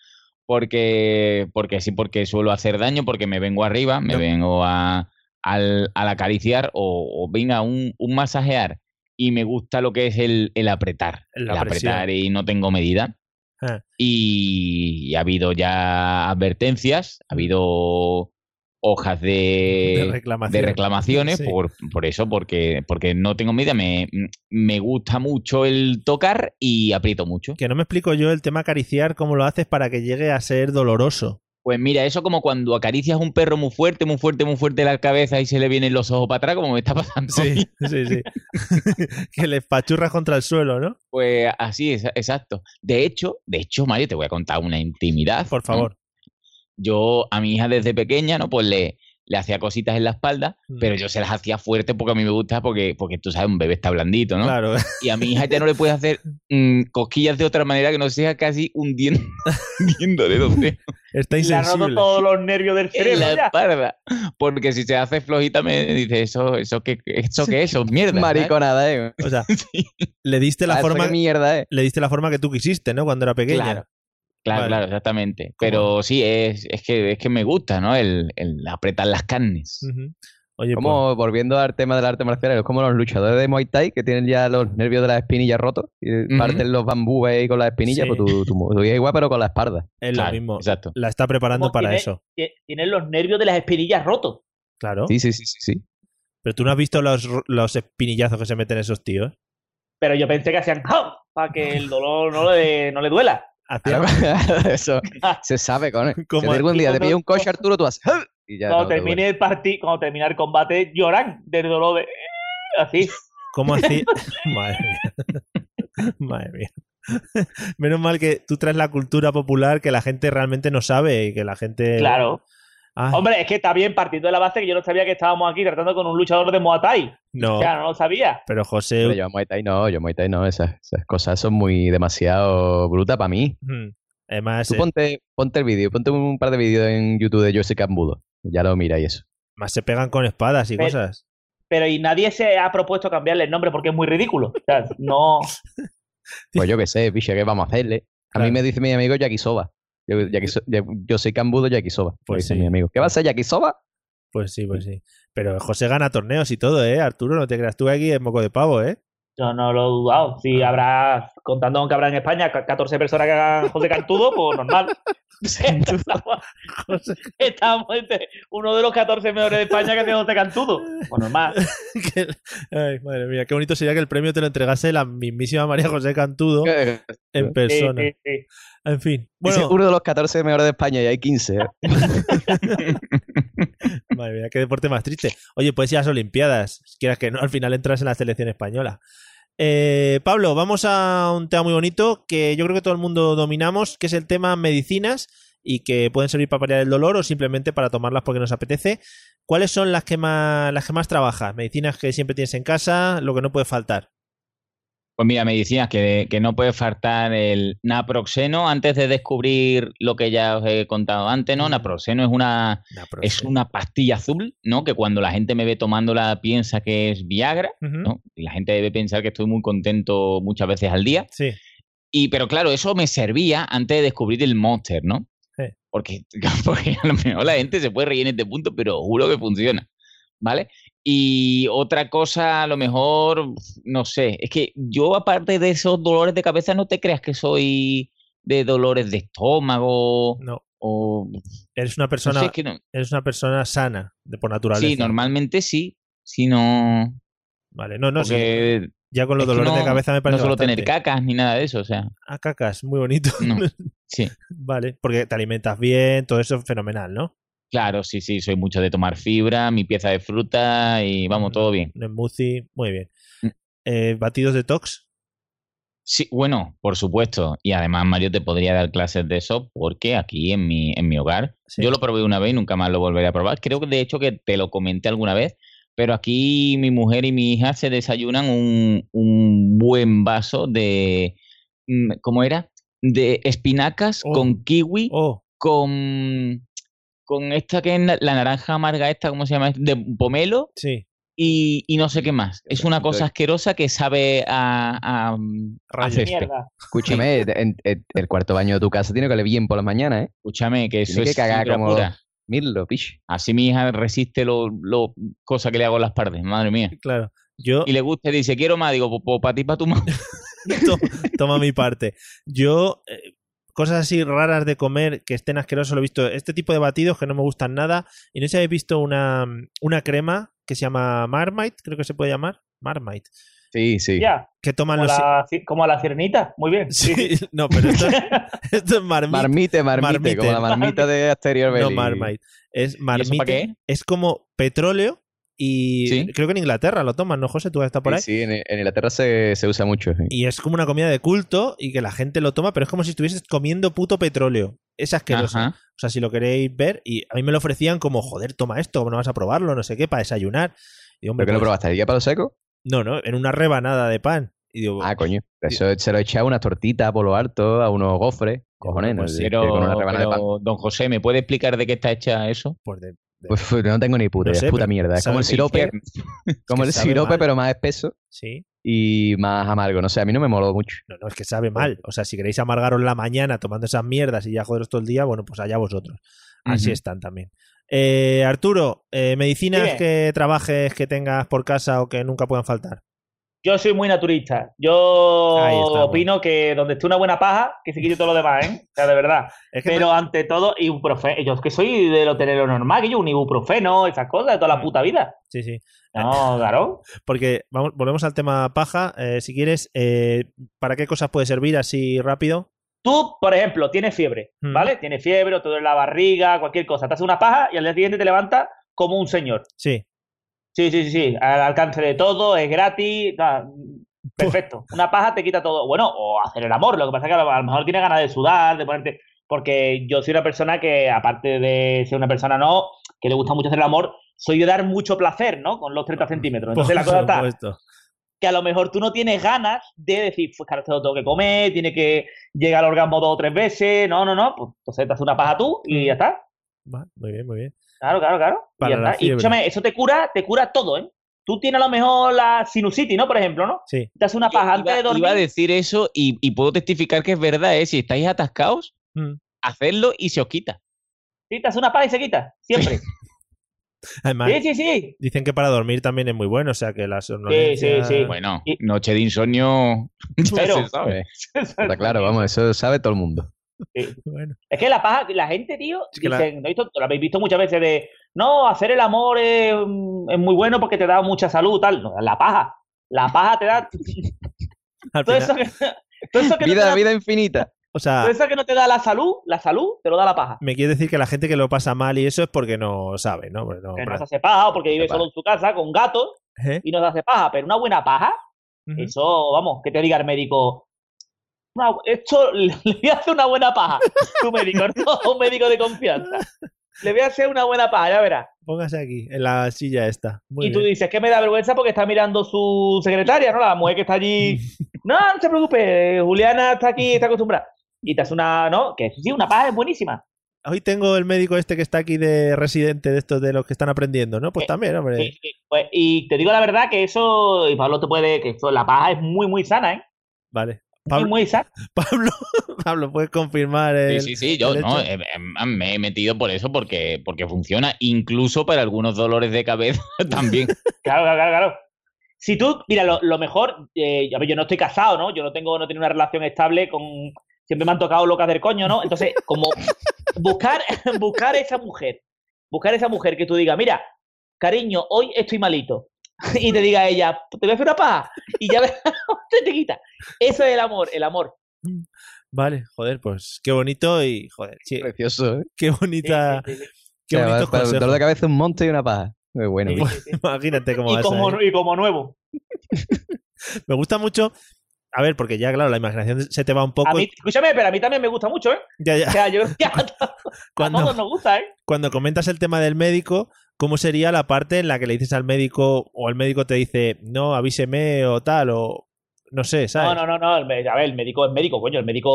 Porque, porque sí, porque suelo hacer daño, porque me vengo arriba, me No. vengo a, al, al acariciar o, o venga, un, un masajear y me gusta lo que es el, el apretar, La el presión. apretar y no tengo medida. Ah. Y, ha habido ya advertencias, ha habido hojas de, De reclamación. de reclamaciones Sí. por, por eso, porque, porque no tengo medida, me, me gusta mucho el tocar y aprieto mucho. Que no me explico yo el tema acariciar, cómo lo haces para que llegue a ser doloroso. Pues mira, eso como cuando acaricias un perro muy fuerte, muy fuerte, muy fuerte la cabeza y se le vienen los ojos para atrás, como me está pasando. Sí, sí, sí. que le pachurras contra el suelo, ¿no? Pues así, es, exacto. De hecho, de hecho, Mario, te voy a contar una intimidad. Por ¿no? Yo a mi hija desde pequeña, ¿no? Pues le, le hacía cositas en la espalda, Mm. pero yo se las hacía fuerte porque a mí me gusta, porque, porque tú sabes, un bebé está blandito, ¿no? Claro. Y a mi hija ya no le puedes hacer mm, cosquillas de otra manera que no sea casi hundiendo, hundiéndole los dedos Está Le ha roto insensible. todos los nervios del en cerebro. la ya. espalda. Porque si se hace flojita me dice, eso, eso qué, eso qué es, eso es mierda. Mariconada, ¿eh? O sea, le diste la eso forma mierda, ¿eh? le diste la forma que tú quisiste, ¿no? Cuando era pequeña. Claro. Claro, Vale. claro, exactamente. Pero sí, es, es, que, es que me gusta, ¿no? El, el apretar las carnes. Oye, pues, Como volviendo al tema del arte marcial, es como los luchadores de Muay Thai que tienen ya los nervios de las espinillas rotos y parten los bambúes ahí con las espinillas, Sí. pues tu, tu, tu hija igual, pero con la espalda. es Claro, lo mismo. Exacto. La está preparando Como para tiene- eso. tie- Tienen los nervios de las espinillas rotos. Claro. Sí, sí, sí, sí, sí. Pero tú no has visto los, los espinillazos que se meten esos tíos. Pero yo pensé que hacían ¡Jau! para que el dolor no le, no le duela. Eso se sabe, con Si Como- algún día te cuando- pilla un coche, Arturo, tú vas... "Ah", Y ya cuando no termine el partido, cuando termine el combate, lloran del dolor de así. ¿Cómo así? Madre mía. Madre mía. Menos mal que tú traes la cultura popular que la gente realmente no sabe y que la gente. Claro. Ah, Hombre, es que está bien partiendo de la base que yo no sabía que estábamos aquí tratando con un luchador de Muay Thai. no. O sea, no lo sabía. Pero José. Pero yo a Muay Thai no, yo Muay Thai no, esas, esas cosas son muy demasiado brutas para mí. mm, Además, Tú eh, ponte, ponte el vídeo, ponte un par de vídeos en YouTube de José Cambudo. Ya lo mira y eso. más se pegan con espadas y Pero- cosas. Pero y nadie se ha propuesto cambiarle el nombre porque es muy ridículo. O sea, no. Pues yo qué sé, picha, ¿qué vamos a hacerle? A mí me dice mi amigo Yakisoba. Yo, yakiso- yo soy Cambudo Yakisoba. Pues Pues sí. mi amigo. ¿Qué va a ser Yakisoba? Pues sí, pues sí. Pero José gana torneos y todo, ¿eh? Arturo, no te creas tú aquí es moco de pavo, ¿eh? Yo no lo he dudado. Si habrá, contando con que habrá en España ca- 14 personas que hagan José Cantudo, pues normal. estamos, entre uno de los 14 mejores de España que hace José Cantudo. Pues normal. Ay, madre mía, qué bonito sería que el premio te lo entregase la mismísima María José Cantudo en Sí, persona. sí, sí. En fin. Dice Bueno, uno de los 14 mejores de España y hay 15. ¿eh? Madre mía, qué deporte más triste. Oye, pues ir a las Olimpiadas. Quieras que no, al final entras en la selección española. Eh, Pablo, vamos a un tema muy bonito que yo creo que todo el mundo dominamos, que es el tema medicinas y que pueden servir para paliar el dolor o simplemente para tomarlas porque nos apetece. ¿Cuáles son las que más, las que más trabajas? Medicinas que siempre tienes en casa, lo que no puede faltar. Pues mira, medicinas que, que no puede faltar el naproxeno antes de descubrir lo que ya os he contado antes, ¿no? Mm. Naproxeno es una, es una pastilla azul, ¿no? Que cuando la gente me ve tomándola piensa que es Viagra. ¿no? Y la gente debe pensar que estoy muy contento muchas veces al día. Sí. Y, pero claro, eso me servía antes de descubrir el Monster, ¿no? Sí. Porque, porque a lo mejor la gente se puede reír en este punto, pero juro que funciona. ¿Vale? Y otra cosa, a lo mejor, no sé, es que yo aparte de esos dolores de cabeza, no te creas que soy de dolores de estómago No. o... Eres una No persona, sé, es que no- eres una persona sana, de por naturaleza. Sí, normalmente sí, si no... Vale, no, no, sí. porque Ya con los es dolores de no- cabeza me No parece suelo bastante. tener cacas ni nada de eso, o sea, Ah, cacas, muy bonito. no. Sí. vale, porque te alimentas bien, todo eso es fenomenal, ¿no? Claro, sí, sí, soy mucho de tomar fibra, mi pieza de fruta y vamos, todo bien. Un smoothie, muy bien. Mm. Eh, ¿Batidos detox? Sí, bueno, por supuesto. Y además Mario te podría dar clases de eso porque aquí en mi, en mi hogar, Sí. yo lo probé una vez y nunca más lo volveré a probar. Creo que de hecho que te lo comenté alguna vez, pero aquí mi mujer y mi hija se desayunan un, un buen vaso de, mm, ¿cómo era? De espinacas Oh. con kiwi, Oh, con, con esta que es la naranja amarga esta, ¿cómo se llama? De pomelo sí. y, y no sé qué más. Es una cosa asquerosa que sabe a, a, a. Escúchame, en- en- el cuarto baño de tu casa tiene que oler bien por la mañana, ¿eh? Escúchame, que eso Tiene que es cagar como-. Mirlo, pish. Así mi hija resiste lo, lo cosa que le hago en las partes, madre mía. Claro. Yo Y le gusta y dice, quiero más, digo, pues para ti, para tu mamá. to- toma mi parte. Yo, eh, cosas así raras de comer que estén asquerosos, lo he visto. Este tipo de batidos que no me gustan nada. Y no sé si habéis visto una, una crema que se llama Marmite, creo que se puede llamar. Marmite. Sí, sí. Ya, Que toman como, los. la, como a la sirenita. Muy bien. Sí, no, pero esto, esto es Marmite. Marmite, marmite, Marmite. como la marmita de Asterior no Belli. Marmite. Es para Marmite. qué? Es como petróleo. Y Sí. creo que en Inglaterra lo toman, ¿no, José? Tú estás por ahí. Sí, sí, en, en Inglaterra se, se usa mucho. sí. Y es como una comida de culto y que la gente lo toma, pero es como si estuvieses comiendo puto petróleo. Es asqueroso. Ajá. O sea, si lo queréis ver, y a mí me lo ofrecían como, joder, toma esto, no vas a probarlo, no sé qué, para desayunar. Y digo, hombre, ¿Pero que lo pues, probaste? ¿Ya palo seco? No, no, en una rebanada de pan. Y digo, Ah, coño. Eso se lo echa a unas tortitas por lo alto, a unos gofres. Cojones, no Pues sé, Pero, con una rebanada de pan. pero, don José, ¿me puede explicar de qué está hecha eso? pues de- de- Pues, no tengo ni puta No idea, sé, es puta mierda. Es como el sirope, como el sirope, mal. pero más espeso sí. y más amargo. No sé, a mí no me moló mucho. No, no, es que sabe mal. O sea, si queréis amargaros la mañana tomando esas mierdas y ya joderos todo el día, bueno, pues allá vosotros. Así están también. Eh, Arturo, eh, medicinas Dime. que trabajes, que tengas por casa o que nunca puedan faltar. Yo soy muy naturista. Yo opino que donde esté una buena paja, que se quite todo lo demás, ¿eh? O sea, de verdad. Es que Pero ante todo, ibuprofeno. Yo es que soy de lo tener normal, que yo un ibuprofeno, esas cosas de toda la puta vida. Sí, sí. No, claro. Porque vamos, volvemos al tema paja. Eh, si quieres, eh, ¿para qué cosas puede servir así rápido? Tú, por ejemplo, tienes fiebre, Mm. ¿vale? Tienes fiebre, o te duele la barriga, cualquier cosa. Te haces una paja y al día siguiente te levantas como un señor. Sí. Sí, sí, sí, sí. Al alcance de todo, es gratis. nada, perfecto. Una paja te quita todo. Bueno, o hacer el amor. Lo que pasa es que a lo mejor tienes ganas de sudar, de ponerte. Porque yo soy una persona que, aparte de ser una persona no, que le gusta mucho hacer el amor, soy de dar mucho placer, ¿no? Con los 30 centímetros. Entonces la cosa está que a lo mejor tú no tienes ganas de decir, pues claro, lo tengo que comer, tiene que llegar al orgasmo dos o tres veces. No, no, no. Pues entonces te haces una paja tú y ya está. Muy bien, muy bien. Claro, claro, claro. Y ya está. Escúchame, eso te cura, te cura todo, ¿eh? Tú tienes a lo mejor la sinusitis, ¿no? Por ejemplo, ¿no? Sí. Te haces una paja antes de dormir. iba a decir eso y, y puedo testificar que es verdad, ¿eh? Si estáis atascados, Mm. hacedlo y se os quita. Sí, te haces una paja y se quita. Siempre. Además, Sí, sí, sí. dicen que para dormir también es muy bueno, o sea que la Sí, somnolencia... sí, sí. Bueno, Y- noche de insomnio ya Pero- se sabe. Está claro, vamos, eso sabe todo el mundo. Sí. Bueno, Es que la paja, la gente, tío, Es que la- dicen, ¿no visto- lo habéis visto muchas veces de, no, hacer el amor es, es muy bueno porque te da mucha salud, tal. No, la paja. La paja te da. al Todo final- eso que, todo eso que no te Vida, da- vida infinita. o sea, todo eso que no te da la salud, la salud te lo da la paja. me quiere decir que la gente que lo pasa mal y eso es porque no sabe, ¿no? Porque no- Que no se hace paja o porque vive solo en su casa con gatos ¿Eh? y no se hace paja. Pero una buena paja, eso, vamos, que te diga el médico. "Una- esto le voy a hacer una buena paja. Tu médico, no, un médico de confianza. Le voy a hacer una buena paja, ya verás. Póngase aquí, en la silla esta. Muy y tú bien. dices que me da vergüenza porque está mirando su secretaria, ¿no? La mujer que está allí. No, no se preocupe, Juliana está aquí, está acostumbrada. Y te hace una, ¿no? Que sí, una paja es buenísima. Hoy tengo el médico este que está aquí de residente de estos de los que están aprendiendo, ¿no? Pues Eh, también, hombre. Sí, sí, pues, y te digo la verdad que eso, y Pablo te puede, que eso, la paja es muy, muy sana, ¿eh? Vale. Pablo. Pablo, Pablo, ¿puedes confirmar el, Sí, sí, sí, yo no, eh, eh, me he metido por eso porque, porque funciona, incluso para algunos dolores de cabeza también. Claro, claro, claro, claro. Si tú, mira, lo, lo mejor, eh, a ver, yo no estoy casado, ¿no? Yo no tengo, no tengo una relación estable con. Siempre me han tocado locas del coño, ¿no? Entonces, como buscar, buscar esa mujer, buscar esa mujer que tú digas, mira, cariño, hoy estoy malito. Y te diga ella, te voy a hacer una paja. Y ya te, te quita. Eso es el amor, el amor. Vale, joder, pues qué bonito y, joder, sí, Precioso, ¿eh? qué bonita, sí, sí, sí. qué O sea, bonitos para el dolor de cabeza un monte y una paja. Muy bueno. Sí, tío. sí, sí. Imagínate cómo va Y a como, salir. y como nuevo. Me gusta mucho, a ver, porque ya, claro, la imaginación se te va un poco. A mí, escúchame, pero a mí también me gusta mucho, ¿eh? Ya, ya. O sea, yo creo que a, a todos nos gusta, ¿eh? cuando comentas el tema del médico, ¿cómo sería la parte en la que le dices al médico o el médico te dice, no, avíseme o tal? O No sé, ¿sabes? No, no, no, no. a ver, el médico es médico, coño. El médico,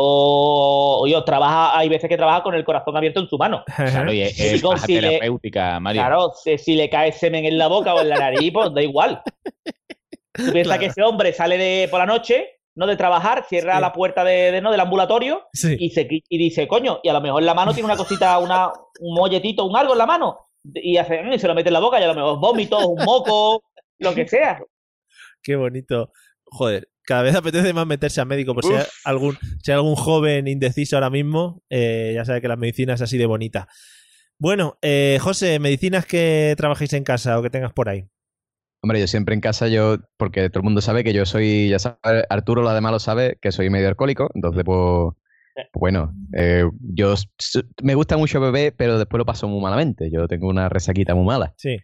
oye, trabaja, hay veces que trabaja con el corazón abierto en su mano. Claro, y es, es Médico, baja si le- terapéutica, Mario. Claro, si, si le cae semen en la boca o en la nariz, pues da igual. Tú piensas Claro. que ese hombre sale de por la noche, no de trabajar, cierra Sí. la puerta de, de- no, del ambulatorio Sí. y, se, y dice, coño, y a lo mejor en la mano tiene una cosita, una, un molletito, un algo en la mano, y, hace, "Mm", y se lo mete en la boca y a lo mejor vómitos, un moco, lo que sea. Qué bonito. Joder, cada vez apetece más meterse a médico, por si hay algún, si hay algún joven indeciso ahora mismo, eh, ya sabe que la medicina es así de bonita. Bueno, eh, José, medicinas que trabajéis en casa o que tengas por ahí. Hombre, yo siempre en casa, yo, porque todo el mundo sabe que yo soy, ya sabe, Arturo lo además lo sabe, que soy medio alcohólico, entonces pues bueno, eh, yo me gusta mucho beber, pero después lo paso muy malamente, yo tengo una resaquita muy mala. Sí.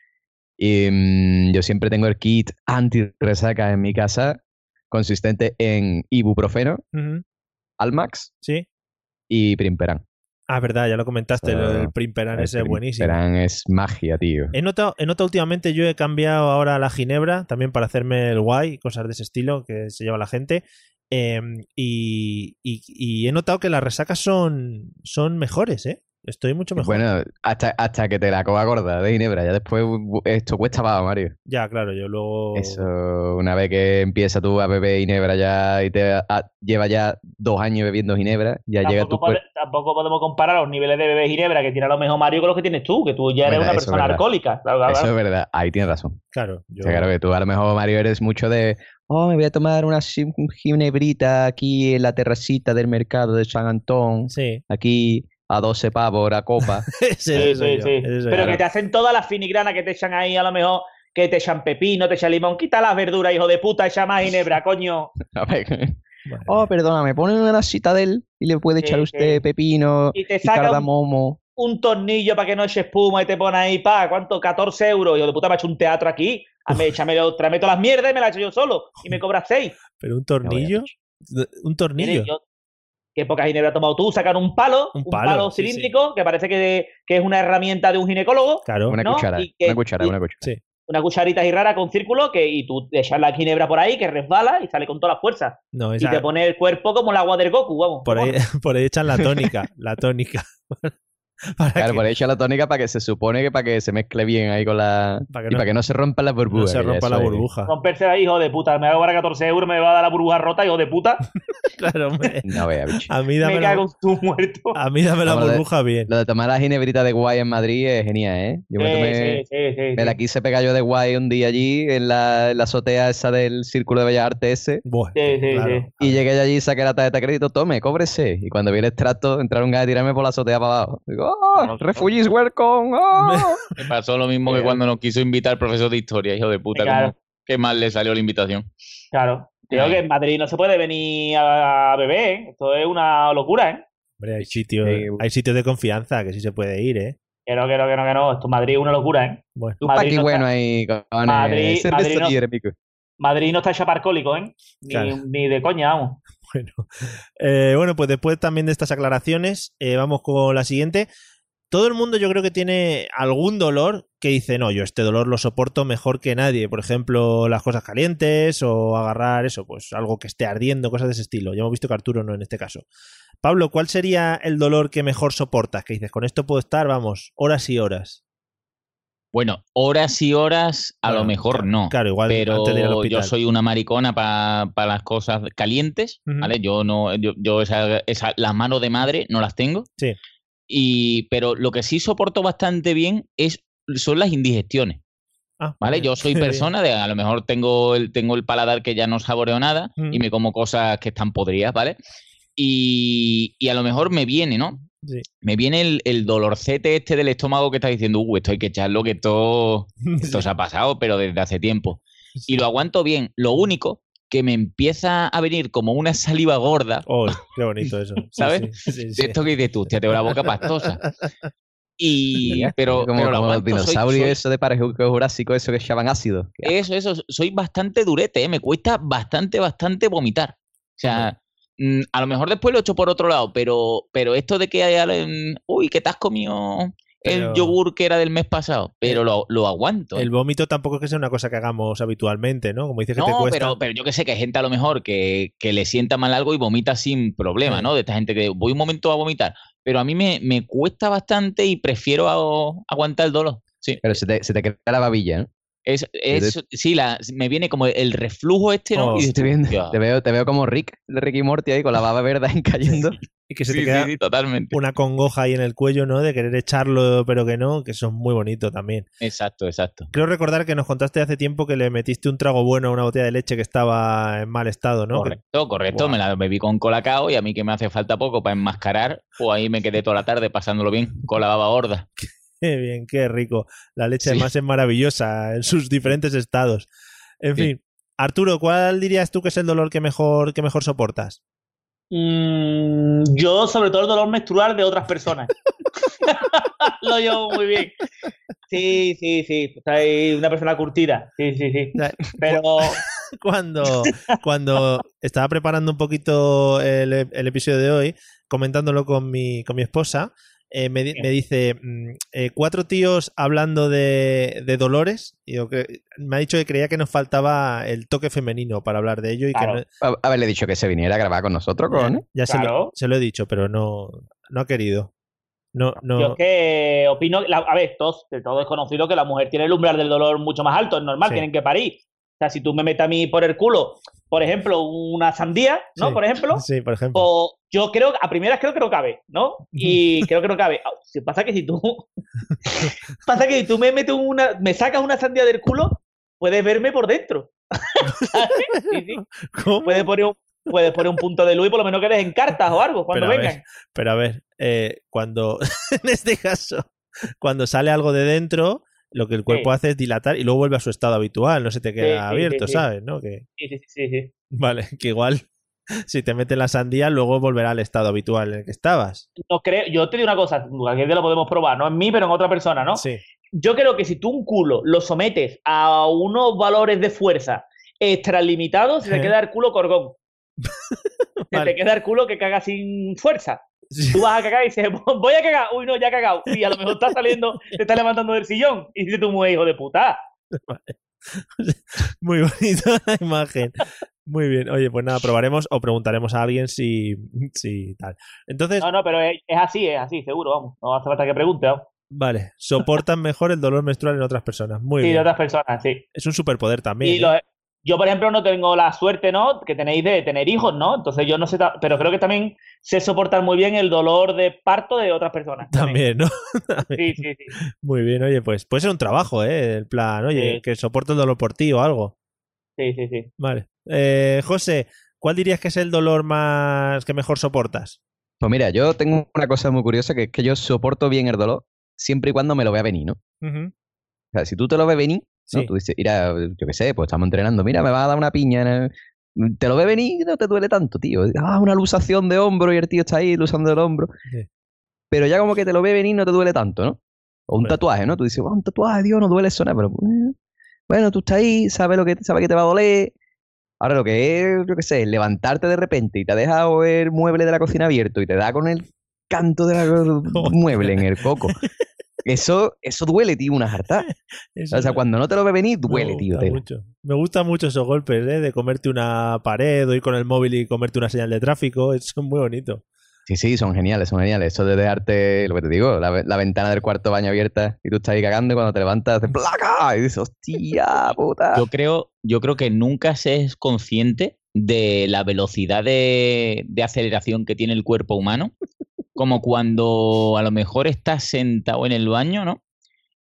Y mm, yo siempre tengo el kit anti-resaca en mi casa, consistente en ibuprofeno, Ujú. Almax Sí. y Primperan. Ah, verdad, ya lo comentaste, Ah, Primperan, El ese es buenísimo. Primperan es magia, tío. He notado, he notado últimamente, yo he cambiado ahora a la ginebra, también para hacerme el guay, cosas de ese estilo que se lleva la gente. Eh, y, y- y he notado que las resacas son, son mejores, ¿eh? Estoy mucho mejor. Bueno, hasta, hasta que te la coja gorda de Ginebra, ya después esto cuesta más, Mario. Ya, claro, yo luego. Eso, una vez que empieza tú a beber Ginebra ya y te a- lleva ya dos años bebiendo Ginebra, ya llega tu Tampoco, pode- cuerpo. tampoco podemos comparar los niveles de bebé ginebra que tiene a lo mejor Mario con los que tienes tú, que tú ya eres Bueno, una persona alcohólica. Claro, claro, Eso es verdad, ahí tienes razón. Claro, yo. O sea, claro que tú a lo mejor, Mario, eres mucho de, oh, me voy a tomar una gi- ginebrita aquí en la terracita del mercado de San Antón, Sí. aquí a 12 pavos la copa. Sí, sí, yo, sí. Pero que te hacen todas las finigranas que te echan ahí, a lo mejor que te echan pepino, te echan limón. Quita las verduras, hijo de puta, echa más ginebra, coño. A ver, oh, mía. perdona, me ponen una citadel y le puede Sí, echar usted sí. pepino Y te y saca cardamomo. un tornillo para que no eche espuma y te pone ahí, pa, ¿cuánto? 14 euros. Hijo de puta, me ha hecho un teatro aquí. A mí, échame, tráeme todas las mierdas y me las echo yo solo. Y me cobras 6. Pero un tornillo. Un tornillo. ¿Qué poca ginebra has tomado tú? Sacan un palo, Un un, palo, palo, sí, cilíndrico, que parece que, que es una herramienta de un ginecólogo. Claro. Una cuchara, Y que- una cuchara, y- una cuchara. Sí. Una cucharita y rara con círculo que, y tú echas la ginebra por ahí, que resbala y sale con toda la fuerza. No, Y te pone el cuerpo como el agua del Goku, vamos. por, ahí, Vamos. por ahí echan la tónica. La tónica. Para Claro, que por ahí echa la tónica para que se supone que para que se mezcle bien ahí con la. Para que y no- para que no se rompan las no burbujas. se que ya rompa la burbuja. Romperse ahí, hijo de puta. Me va a cobrar 14 euros, me va a dar la burbuja rota, hijo de puta. Claro, hombre. No vea, bicho. A mí dame me la, cago en tu muerto. a mí dame la Vamos, de- burbuja bien. Lo de tomar la ginebrita de guay en Madrid es genial, ¿eh? Yo me tomé. sí, sí, sí, Me la quise pegar yo de guay un día allí en la, en la azotea esa del Círculo de Bellas Artes ese. Buah, Sí, sí, claro. sí. Y llegué allí, saqué la tarjeta de crédito, tome, cóbrese. Y cuando vi el extracto, entraron ganas de tirarme por la azotea para abajo. Digo, ¡oh! ¡Refugees welcome! ¡Oh! Me pasó lo mismo que Claro. cuando nos quiso invitar el profesor de historia, hijo de puta. Claro. como- Qué mal le salió la invitación. Claro. Digo que en Madrid no se puede venir a beber, ¿eh? Esto es una locura, ¿eh? Hombre, hay sitios, Sí. hay sitios de confianza que sí se puede ir, ¿eh? Que no, que no, que no, que no. Esto en Madrid es una locura, ¿eh? Bueno, Tú Madrid no bueno está- ahí. Madrid- Madrid no-. Madrid no está hecha para alcohólicos, ¿eh? Ni, Claro. ni de coña, vamos. Bueno. Eh, bueno, pues después también de estas aclaraciones, eh, vamos con la siguiente. Todo el mundo yo creo que tiene algún dolor que dice, no, yo este dolor lo soporto mejor que nadie. Por ejemplo, las cosas calientes o agarrar eso, pues algo que esté ardiendo, cosas de ese estilo. Ya hemos visto que Arturo no en este caso. Pablo, ¿cuál sería el dolor que mejor soportas? Que dices, con esto puedo estar, vamos, horas y horas. Bueno, horas y horas, a lo mejor no. Claro, igual pero antes de ir al yo soy una maricona para las cosas calientes. ¿vale? Yo no, yo, yo esa- esa- las manos de madre no las tengo. Sí. Y, pero lo que sí soporto bastante bien es, son las indigestiones, Ah, ¿vale? bien, Yo soy persona de, a lo mejor tengo el, tengo el paladar que ya no saboreo nada Mm. y me como cosas que están podridas, ¿vale? Y, y a lo mejor me viene, ¿no? Sí. Me viene el, el dolorcete este del estómago que está diciendo, uh, esto hay que echarlo, que esto, esto se ha pasado, pero desde hace tiempo. Y lo aguanto bien. Lo único que me empieza a venir como una saliva gorda, Oh, qué bonito eso. Sí, ¿Sabes? sí, sí, sí. de esto que dices tú, hostia, tengo la boca pastosa. Y, pero, como, pero lo como los dinosaurios soy- eso de Parque Jurásico, eso que echaban ácido. Eso, eso, soy bastante durete, ¿eh? me cuesta bastante, bastante vomitar. O sea, mm, a lo mejor después lo echo por otro lado, pero, pero esto de que hay alguien, uy, que te has comido el Pero- yogur que era del mes pasado, pero lo, lo aguanto. El vómito tampoco es que sea una cosa que hagamos habitualmente, ¿no? Como dices que te cuesta. pero, pero yo que sé que hay gente a lo mejor que, que le sienta mal algo y vomita sin problema, Sí. ¿no? De esta gente que voy un momento a vomitar. Pero a mí me, me cuesta bastante y prefiero a- aguantar el dolor. Sí. Pero se te, se te queda la babilla, ¿no? Es, es- sí, la, me viene como el reflujo este, ¿no? Oh, Y estoy viendo- te, veo, te veo como Rick, de Rick y Morty ahí con la baba verde ahí cayendo. y que se Sí, te queda sí, sí, totalmente. una congoja ahí en el cuello, ¿no? De querer echarlo, pero que no, que eso es muy bonito también. Exacto, exacto. Creo recordar que nos contaste hace tiempo que le metiste un trago bueno a una botella de leche que estaba en mal estado, ¿no? Correcto, correcto. Me la bebí con colacao y a mí que me hace falta poco para enmascarar, pues ahí me quedé toda la tarde pasándolo bien con la baba gorda. Qué bien, qué rico. La leche Sí. además es maravillosa en sus diferentes estados. En Sí. fin, Arturo, ¿cuál dirías tú que es el dolor que mejor, que mejor soportas? Mm, yo, sobre todo, el dolor menstrual de otras personas. Lo llevo muy bien. Sí, sí, sí. Ahí una persona curtida. Sí, sí, sí. Pero. Cuando, cuando estaba preparando un poquito el, el episodio de hoy, comentándolo con mi, con mi esposa, eh, me, di- me dice, mm, eh, cuatro tíos hablando de, de dolores, y yo que, me ha dicho que creía que nos faltaba el toque femenino para hablar de ello y Claro. que no- A- Haberle dicho que se viniera a grabar con nosotros, cojones. ya se, lo, se lo he dicho, pero no, no ha querido. No, no. Yo es que opino, la- a ver, todos, de todo es conocido que la mujer tiene el umbral del dolor mucho más alto, es normal, Sí. tienen que parir. O sea, si tú me metes a mí por el culo, por ejemplo, una sandía, ¿no? Sí. Por ejemplo, Sí, por ejemplo. o yo creo, a primeras creo que no cabe, ¿no? Y creo que no cabe. Si Pasa que si tú, pasa que si tú me metes una, me sacas una sandía del culo, puedes verme por dentro. Sí, sí. ¿Cómo? Puedes poner un, puedes poner un punto de luz y por lo menos quedes en cartas o algo cuando pero, vengan. ver, pero a ver, eh, cuando, en este caso, cuando sale algo de dentro, lo que el cuerpo Sí. hace es dilatar y luego vuelve a su estado habitual, no se te queda Sí, abierto, sí. ¿sabes? ¿No? Que, Sí, sí, sí, sí. vale, que igual si te metes la sandía, luego volverá al estado habitual en el que estabas. No creo, yo te digo una cosa, aquí lo podemos probar, no en mí, pero en otra persona, ¿no? Sí. Yo creo que si tú un culo lo sometes a unos valores de fuerza extralimitados, se te queda el culo corgón. Se Vale. te queda el culo que caga sin fuerza. Sí. Tú vas a cagar y dices, voy a cagar. Uy, no, ya he cagado. Y a lo mejor estás saliendo, te estás levantando del sillón. Y dice tu mujer, hijo de puta. Muy bonita la imagen. Muy bien. Oye, pues nada, probaremos o preguntaremos a alguien si, si tal. Entonces, No, no, pero es, es así, es así, seguro, vamos. No hace falta que pregunte. vamos. vale, soportan mejor el dolor menstrual en otras personas. Muy Sí, de bien. otras personas, sí. Es un superpoder también. Y ¿eh? lo- yo, por ejemplo, no tengo la suerte, ¿no? Que tenéis de tener hijos, ¿no? Entonces yo no sé, pero creo que también sé soportar muy bien el dolor de parto de otras personas. También, ¿no? Sí, sí, sí. Muy bien, oye, pues puede ser un trabajo, ¿eh? El plan, oye, Sí. que soporto el dolor por ti o algo. Sí, sí, sí. Vale. Eh, José, ¿cuál dirías que es el dolor más que mejor soportas? Pues mira, yo tengo una cosa muy curiosa que es que yo soporto bien el dolor siempre y cuando me lo vea venir, ¿no? Ujú. O sea, si tú te lo ves venir, ¿no? Sí. Tú dices, mira, yo qué sé, pues estamos entrenando, mira, me va a dar una piña. Te lo ves venir no te duele tanto, tío. Ah, una lusación de hombro y el tío está ahí lusando el hombro. Sí. Pero ya como que te lo ve venir no te duele tanto, ¿no? O un Bueno. tatuaje, ¿no? Tú dices, "Ah, un tatuaje, Dios, no duele eso, nada", pero eh, bueno, tú estás ahí, sabes lo que, sabes que te va a doler. Ahora lo que es, yo qué sé, levantarte de repente y te ha dejado el mueble de la cocina abierto y te da con el canto del mueble en el coco. Eso, eso duele, tío, una jarta. Eso O sea, me- cuando no te lo ve venir, me duele, tío. gusta tela. mucho. Me gustan mucho esos golpes, ¿eh? De comerte una pared o ir con el móvil y comerte una señal de tráfico. Eso es muy bonito. Sí, sí, son geniales, son geniales. Eso de dejarte, lo que te digo, la, la ventana del cuarto baño abierta y tú estás ahí cagando y cuando te levantas, haces ¡placa! Y dices, ¡hostia, puta! Yo creo, yo creo que nunca se es consciente de la velocidad de, de aceleración que tiene el cuerpo humano, como cuando a lo mejor estás sentado en el baño, ¿no?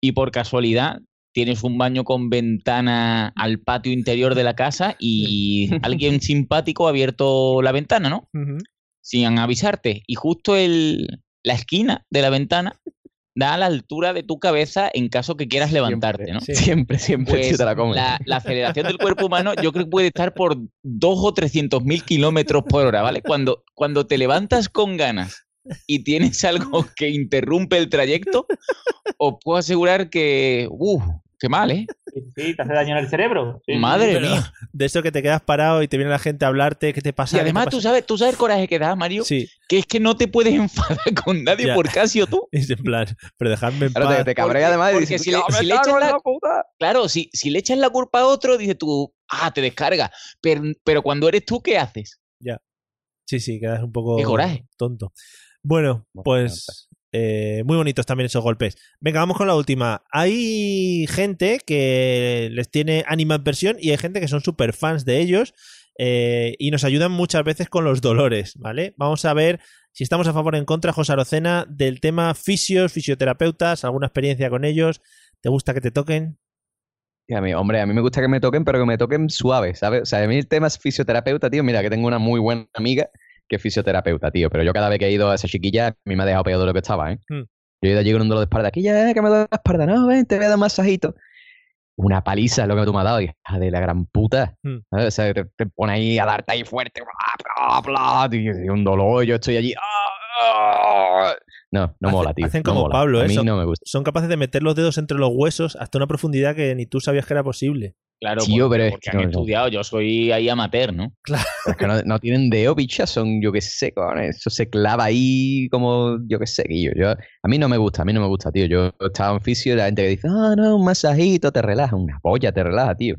Y por casualidad tienes un baño con ventana al patio interior de la casa y alguien simpático ha abierto la ventana, ¿no? Sin avisarte. Y justo el, la esquina de la ventana da a la altura de tu cabeza en caso que quieras levantarte, ¿no? Sí. Siempre, siempre Pues tío, te la comes. la, la aceleración del cuerpo humano yo creo que puede estar por dos o trescientos mil kilómetros por hora, ¿vale? Cuando, cuando te levantas con ganas y tienes algo que interrumpe el trayecto, os puedo asegurar que uf, Qué mal, ¿eh? Sí, te hace daño en el cerebro. Sí. Madre Pero mía. de eso que te quedas parado y te viene la gente a hablarte, ¿qué te pasa? Y ¿Qué te además, pasa? tú sabes, tú sabes el coraje que da, Mario, Sí, que es que no te puedes enfadar con nadie Ya. por casi o tú. es en plan, pero dejadme en Claro, paz. te, te cabrea además y porque dices, si le- "Ya me si le la- la puta". Claro, si, si le echas la culpa a otro, dices tú, ah, te descarga. Pero, pero cuando eres tú, ¿qué haces? Sí, sí, quedas un poco Qué coraje. tonto. Bueno, pues eh, muy bonitos también esos golpes. Venga, vamos con la última. Hay gente que les tiene animadversión y hay gente que son super fans de ellos eh, y nos ayudan muchas veces con los dolores, ¿vale? Vamos a ver si estamos a favor o en contra, José Arocena, del tema fisios, fisioterapeutas, alguna experiencia con ellos. ¿Te gusta que te toquen? Y a mí, hombre, a mí me gusta que me toquen, pero que me toquen suave, ¿sabes? O sea, a mí el tema es fisioterapeuta, tío. Mira, que tengo una muy buena amiga que fisioterapeuta, tío. Pero yo cada vez que he ido a esa chiquilla, a mí me ha dejado peor de lo que estaba, ¿eh? Hmm. Yo he ido allí con un dolor de espalda. Aquí ya, que me duele la espalda. No, ven, te voy a dar un masajito. Una paliza es lo que tú me has dado, hija de la gran puta. Hmm. O sea, te, te pone ahí a darte ahí fuerte. Bla, bla, bla, y un dolor, yo estoy allí. ¡ah! ¡ah! No, no Hacen- mola, tío. hacen no como mola. Pablo, A ¿eh? mí Son- no me gusta. Son capaces de meter los dedos entre los huesos hasta una profundidad que ni tú sabías que era posible. Claro, Tío, por- pero es porque que han no, estudiado. Yo soy ahí amateur, ¿no? Pero es que no, no tienen dedo, bicha, son, yo qué sé, con eso se clava ahí como, yo qué sé, yo, yo, a mí no me gusta, a mí no me gusta, tío. Yo estaba en fisio y la gente que dice, ah, no, un masajito, te relaja, una polla, te relaja, tío.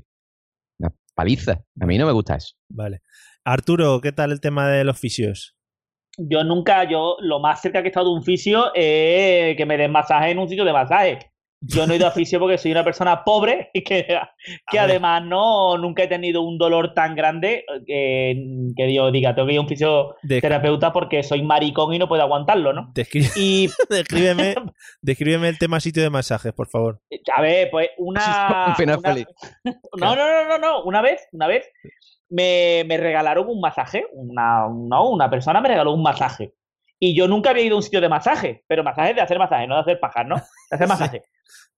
Una paliza. A mí no me gusta eso. Vale. Arturo, ¿qué tal el tema de los fisios? Yo nunca, yo lo más cerca que he estado de un fisio es que me den masaje en un sitio de masaje. Yo no he ido a fisio porque soy una persona pobre y que, que además no nunca he tenido un dolor tan grande que, que yo diga, tengo que ir a un fisioterapeuta porque soy maricón y no puedo aguantarlo, ¿no? Descri- Y descríbeme, descríbeme el tema sitio de masajes, por favor. a ver, pues una, Un final una- feliz. No, no, no, no, no. Una vez, una vez me, me regalaron un masaje. Una, no, una persona me regaló un masaje. Y yo nunca había ido a un sitio de masaje, pero masaje de hacer masaje, no de hacer pajas, ¿no? De hacer masaje.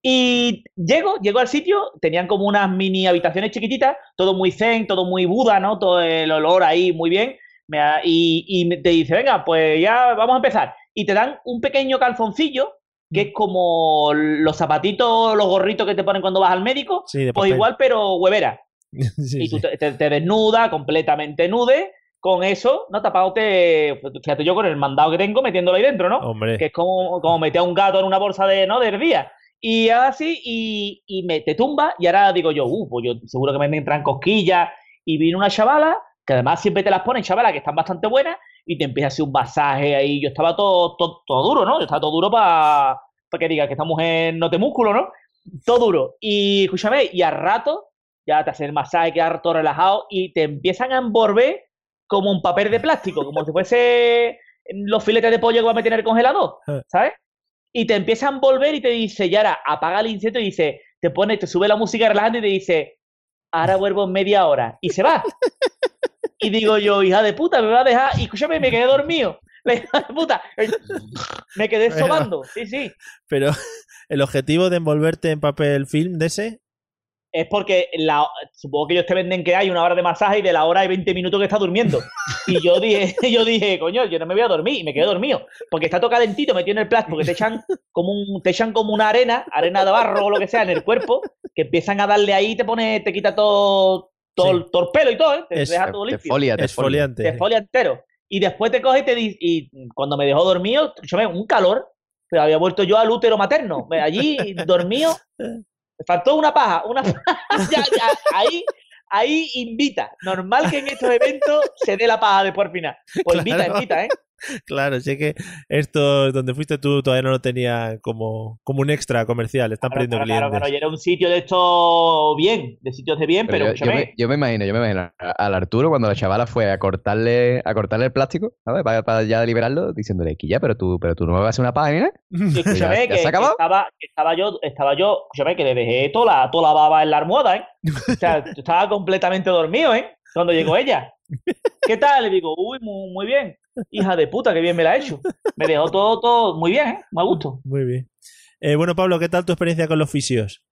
Y llego, llego al sitio, tenían como unas mini habitaciones chiquititas, todo muy zen, todo muy Buda, ¿no? Todo el olor ahí muy bien. Me y, te dice, venga, pues ya vamos a empezar. Y te dan un pequeño calzoncillo, que es como los zapatitos, los gorritos que te ponen cuando vas al médico, Sí, pues papel. igual, pero huevera. Sí, y tú sí. te, te desnuda, completamente nude, con eso, ¿no? Tapado te. Fíjate yo con el mandado que tengo metiéndolo ahí dentro, ¿no? Hombre, Que es como, como meter a un gato en una bolsa de, ¿no? Del día. Y así, y, y me te tumba, y ahora digo yo, uh, pues yo seguro que me entran cosquillas. Y viene una chavala, que además siempre te las ponen, chavala, que están bastante buenas, y te empieza a hacer un masaje ahí. Yo estaba todo, todo, todo duro, ¿no? Yo estaba todo duro para que diga que esta mujer no te músculo, ¿no? Todo duro. Y escúchame, y al rato ya te hacen el masaje, quedas todo relajado y te empiezan a envolver como un papel de plástico, como si fuese los filetes de pollo que va a meter en el congelador, Eh. ¿sabes? Y te empieza a envolver y te dice, Yara, apaga el insecto y dice, te pone, te sube la música relajante y te dice, ahora vuelvo en media hora. Y se va. Y digo yo, hija de puta, me va a dejar. Y escúchame, me quedé dormido. La hija de puta. Me quedé sobando. Sí, sí. pero el objetivo de envolverte en papel film de ese, es porque la, supongo que ellos te venden que hay una hora de masaje y de la hora hay 20 minutos que está durmiendo. Y yo dije, yo dije, coño, yo no me voy a dormir y me quedé dormido. Porque está todo calentito metido en el plástico, que te echan como un, te echan como una arena, arena de barro o lo que sea en el cuerpo, que empiezan a darle ahí y te pone, te quita todo, todo, Sí. el, todo el pelo y todo, ¿eh? Te Es- deja todo Te limpio. folia, te folia. esfoliante. Te folia entero. Y después te coge y te dice, y cuando me dejó dormido, escúchame, un calor, pero había vuelto yo al útero materno. Allí dormido, me faltó una paja, una paja. Ya, ya, ahí, ahí invita. Normal que en estos eventos se dé la paja después al final. Pues invita, invita, ¿eh? Claro, sé que esto donde fuiste tú todavía no lo tenía como, como un extra comercial, están Claro, perdiendo claro, claro, clientes. claro, y era un sitio de estos bien, de sitios de bien, pero, Pero yo, me, yo me imagino, yo me imagino al Arturo cuando la chavala fue a cortarle, a cortarle el plástico, ¿sabes? Para, para ya liberarlo, diciéndole, Quilla, pero tú, pero tú no me vas a hacer una escúchame, ¿Ya- ya que, se que estaba, que estaba yo, estaba yo, escúchame, que le dejé toda la, toda la baba en la almohada, ¿eh? O sea, yo estaba completamente dormido, ¿eh? Cuando llegó ella. ¿Qué tal? Le digo, uy, muy, muy bien. Hija de puta, qué bien me la ha hecho. Me dejó todo, todo muy bien, ¿eh? Me gusto. Muy bien. Eh, bueno, Pablo, ¿qué tal tu experiencia con los fisios?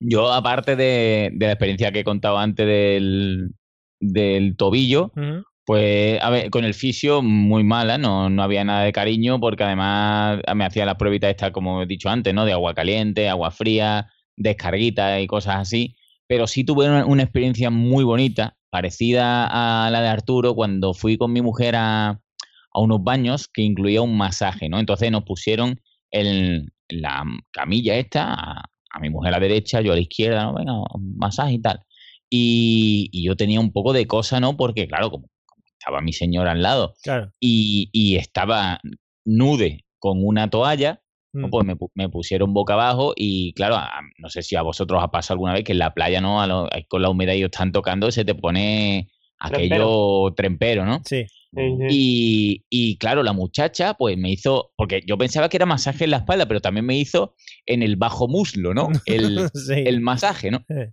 Yo, aparte de, de la experiencia que he contado antes del, del tobillo, pues, a ver, con el fisio muy mala, no, no había nada de cariño, porque además me hacía las pruebitas estas, como he dicho antes, ¿no? De agua caliente, agua fría, descarguitas y cosas así, pero sí tuve una, una experiencia muy bonita, parecida a la de Arturo, cuando fui con mi mujer a, a unos baños que incluía un masaje, ¿no? Entonces nos pusieron en la camilla esta, a, a mi mujer a la derecha, yo a la izquierda, ¿no? Venga, un masaje y tal. Y, y yo tenía un poco de cosa, ¿no? Porque, claro, como, estaba mi señora al lado Claro. y, y estaba nude con una toalla. Mm. pues me, me pusieron boca abajo y claro, a- no sé si a vosotros ha pasado alguna vez que en la playa, ¿no? A lo- con la humedad y ellos están tocando, se te pone aquello trempero, ¿no? Sí. Y, y, claro, la muchacha pues me hizo, porque yo pensaba que era masaje en la espalda, pero también me hizo en el bajo muslo, ¿no? El, Sí. el masaje, ¿no? Eh.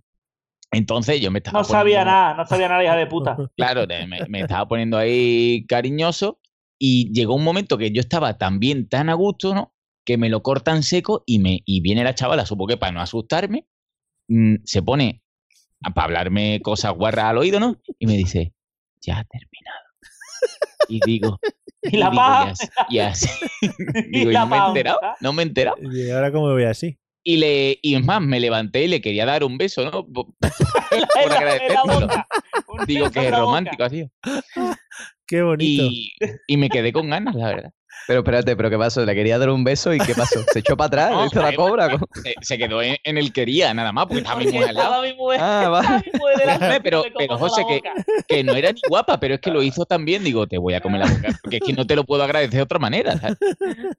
Entonces yo me estaba No sabía poniendo- nada, no sabía nada, hija de puta. Claro, me, me estaba poniendo ahí cariñoso y llegó un momento que yo estaba tan bien, tan a gusto, ¿no? Que me lo cortan seco y, me, y viene la chavala, supongo que para no asustarme, mm, se pone a, para hablarme cosas guarras al oído, ¿no? Y me dice, ya ha terminado. Y digo, Y la digo, paja. y así, y así. digo, Y ¿y la no me he enterado? No me he enterado. Y ahora cómo me voy así. Y, le, y es más, me levanté y le quería dar un beso, ¿no? Por, por. Un Digo que es romántico así. Qué bonito. Y, y me quedé con ganas, la verdad. Pero espérate, ¿pero qué pasó? ¿Le quería dar un beso y qué pasó? ¿Se echó para atrás? No, ¿Hizo la eh, cobra? Se, se quedó en, en el quería, nada más, porque estaba mi mujer al lado. mi mujer, Ah, mujer pero, pero José, que, que no era ni guapa, pero es que lo hizo tan bien, digo, te voy a comer la boca, porque es que no te lo puedo agradecer de otra manera. ¿sabes?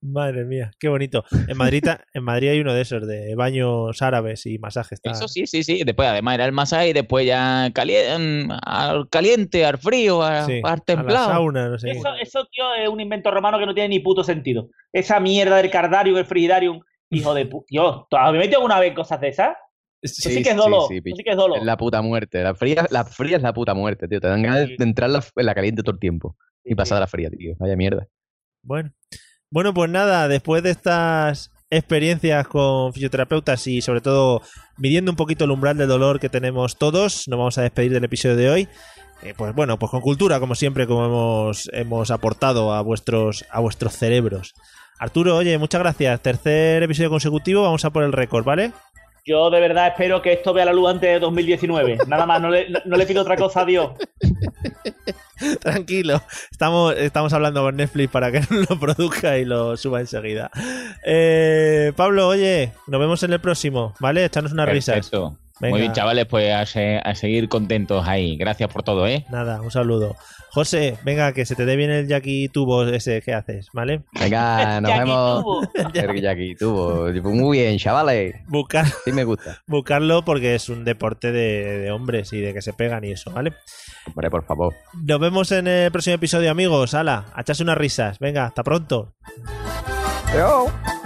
Madre mía, qué bonito. En Madrid, en Madrid hay uno de esos, de baños árabes y masajes. Eso sí, sí, sí. Después, además, era el masaje y después ya caliente, al caliente, al frío, al, Sí, al a la templado. sauna, no sé. Eso, eso, tío, es un invento romano que no tiene ni puto sentido. Esa mierda del Cardarium, el Frigidarium, hijo de puta. Yo, ¿has metido alguna vez en cosas de esas? Eso sí, que es dolo. sí, eso sí que es dolo. Es la puta muerte. La fría, la fría es la puta muerte, tío. Te dan ganas Sí. de entrar en la, en la caliente todo el tiempo. Y pasar a la fría, tío. Vaya mierda. Bueno. Bueno, pues nada, después de estas experiencias con fisioterapeutas y sobre todo midiendo un poquito el umbral de dolor que tenemos todos, nos vamos a despedir del episodio de hoy. Eh, pues bueno, pues con cultura, como siempre, como hemos, hemos aportado a vuestros, a vuestros cerebros. Arturo, oye, muchas gracias. Tercer episodio consecutivo, vamos a por el récord, ¿vale? Yo de verdad espero que esto vea la luz antes de 2019. Nada más, no le, no- no le pido otra cosa a Dios. Tranquilo, estamos, estamos hablando con Netflix para que lo produzca y lo suba enseguida. Eh, Pablo, oye, nos vemos en el próximo, ¿vale? Echanos unas risas. Venga. Muy bien, chavales, pues a, se- a seguir contentos ahí. Gracias por todo, ¿eh? Nada, un saludo. José, venga, que se te dé bien el Jackie Tubo ese que haces, ¿vale? Venga, nos Jackie vemos. Tubo. El Jackie tuvo. Muy bien, chavales. Buscar, Sí me gusta. buscarlo porque es un deporte de, de hombres y de que se pegan y eso, ¿vale? Hombre, por favor. Nos vemos en el próximo episodio, amigos. Hala, echarse unas risas. Venga, hasta pronto. Chao.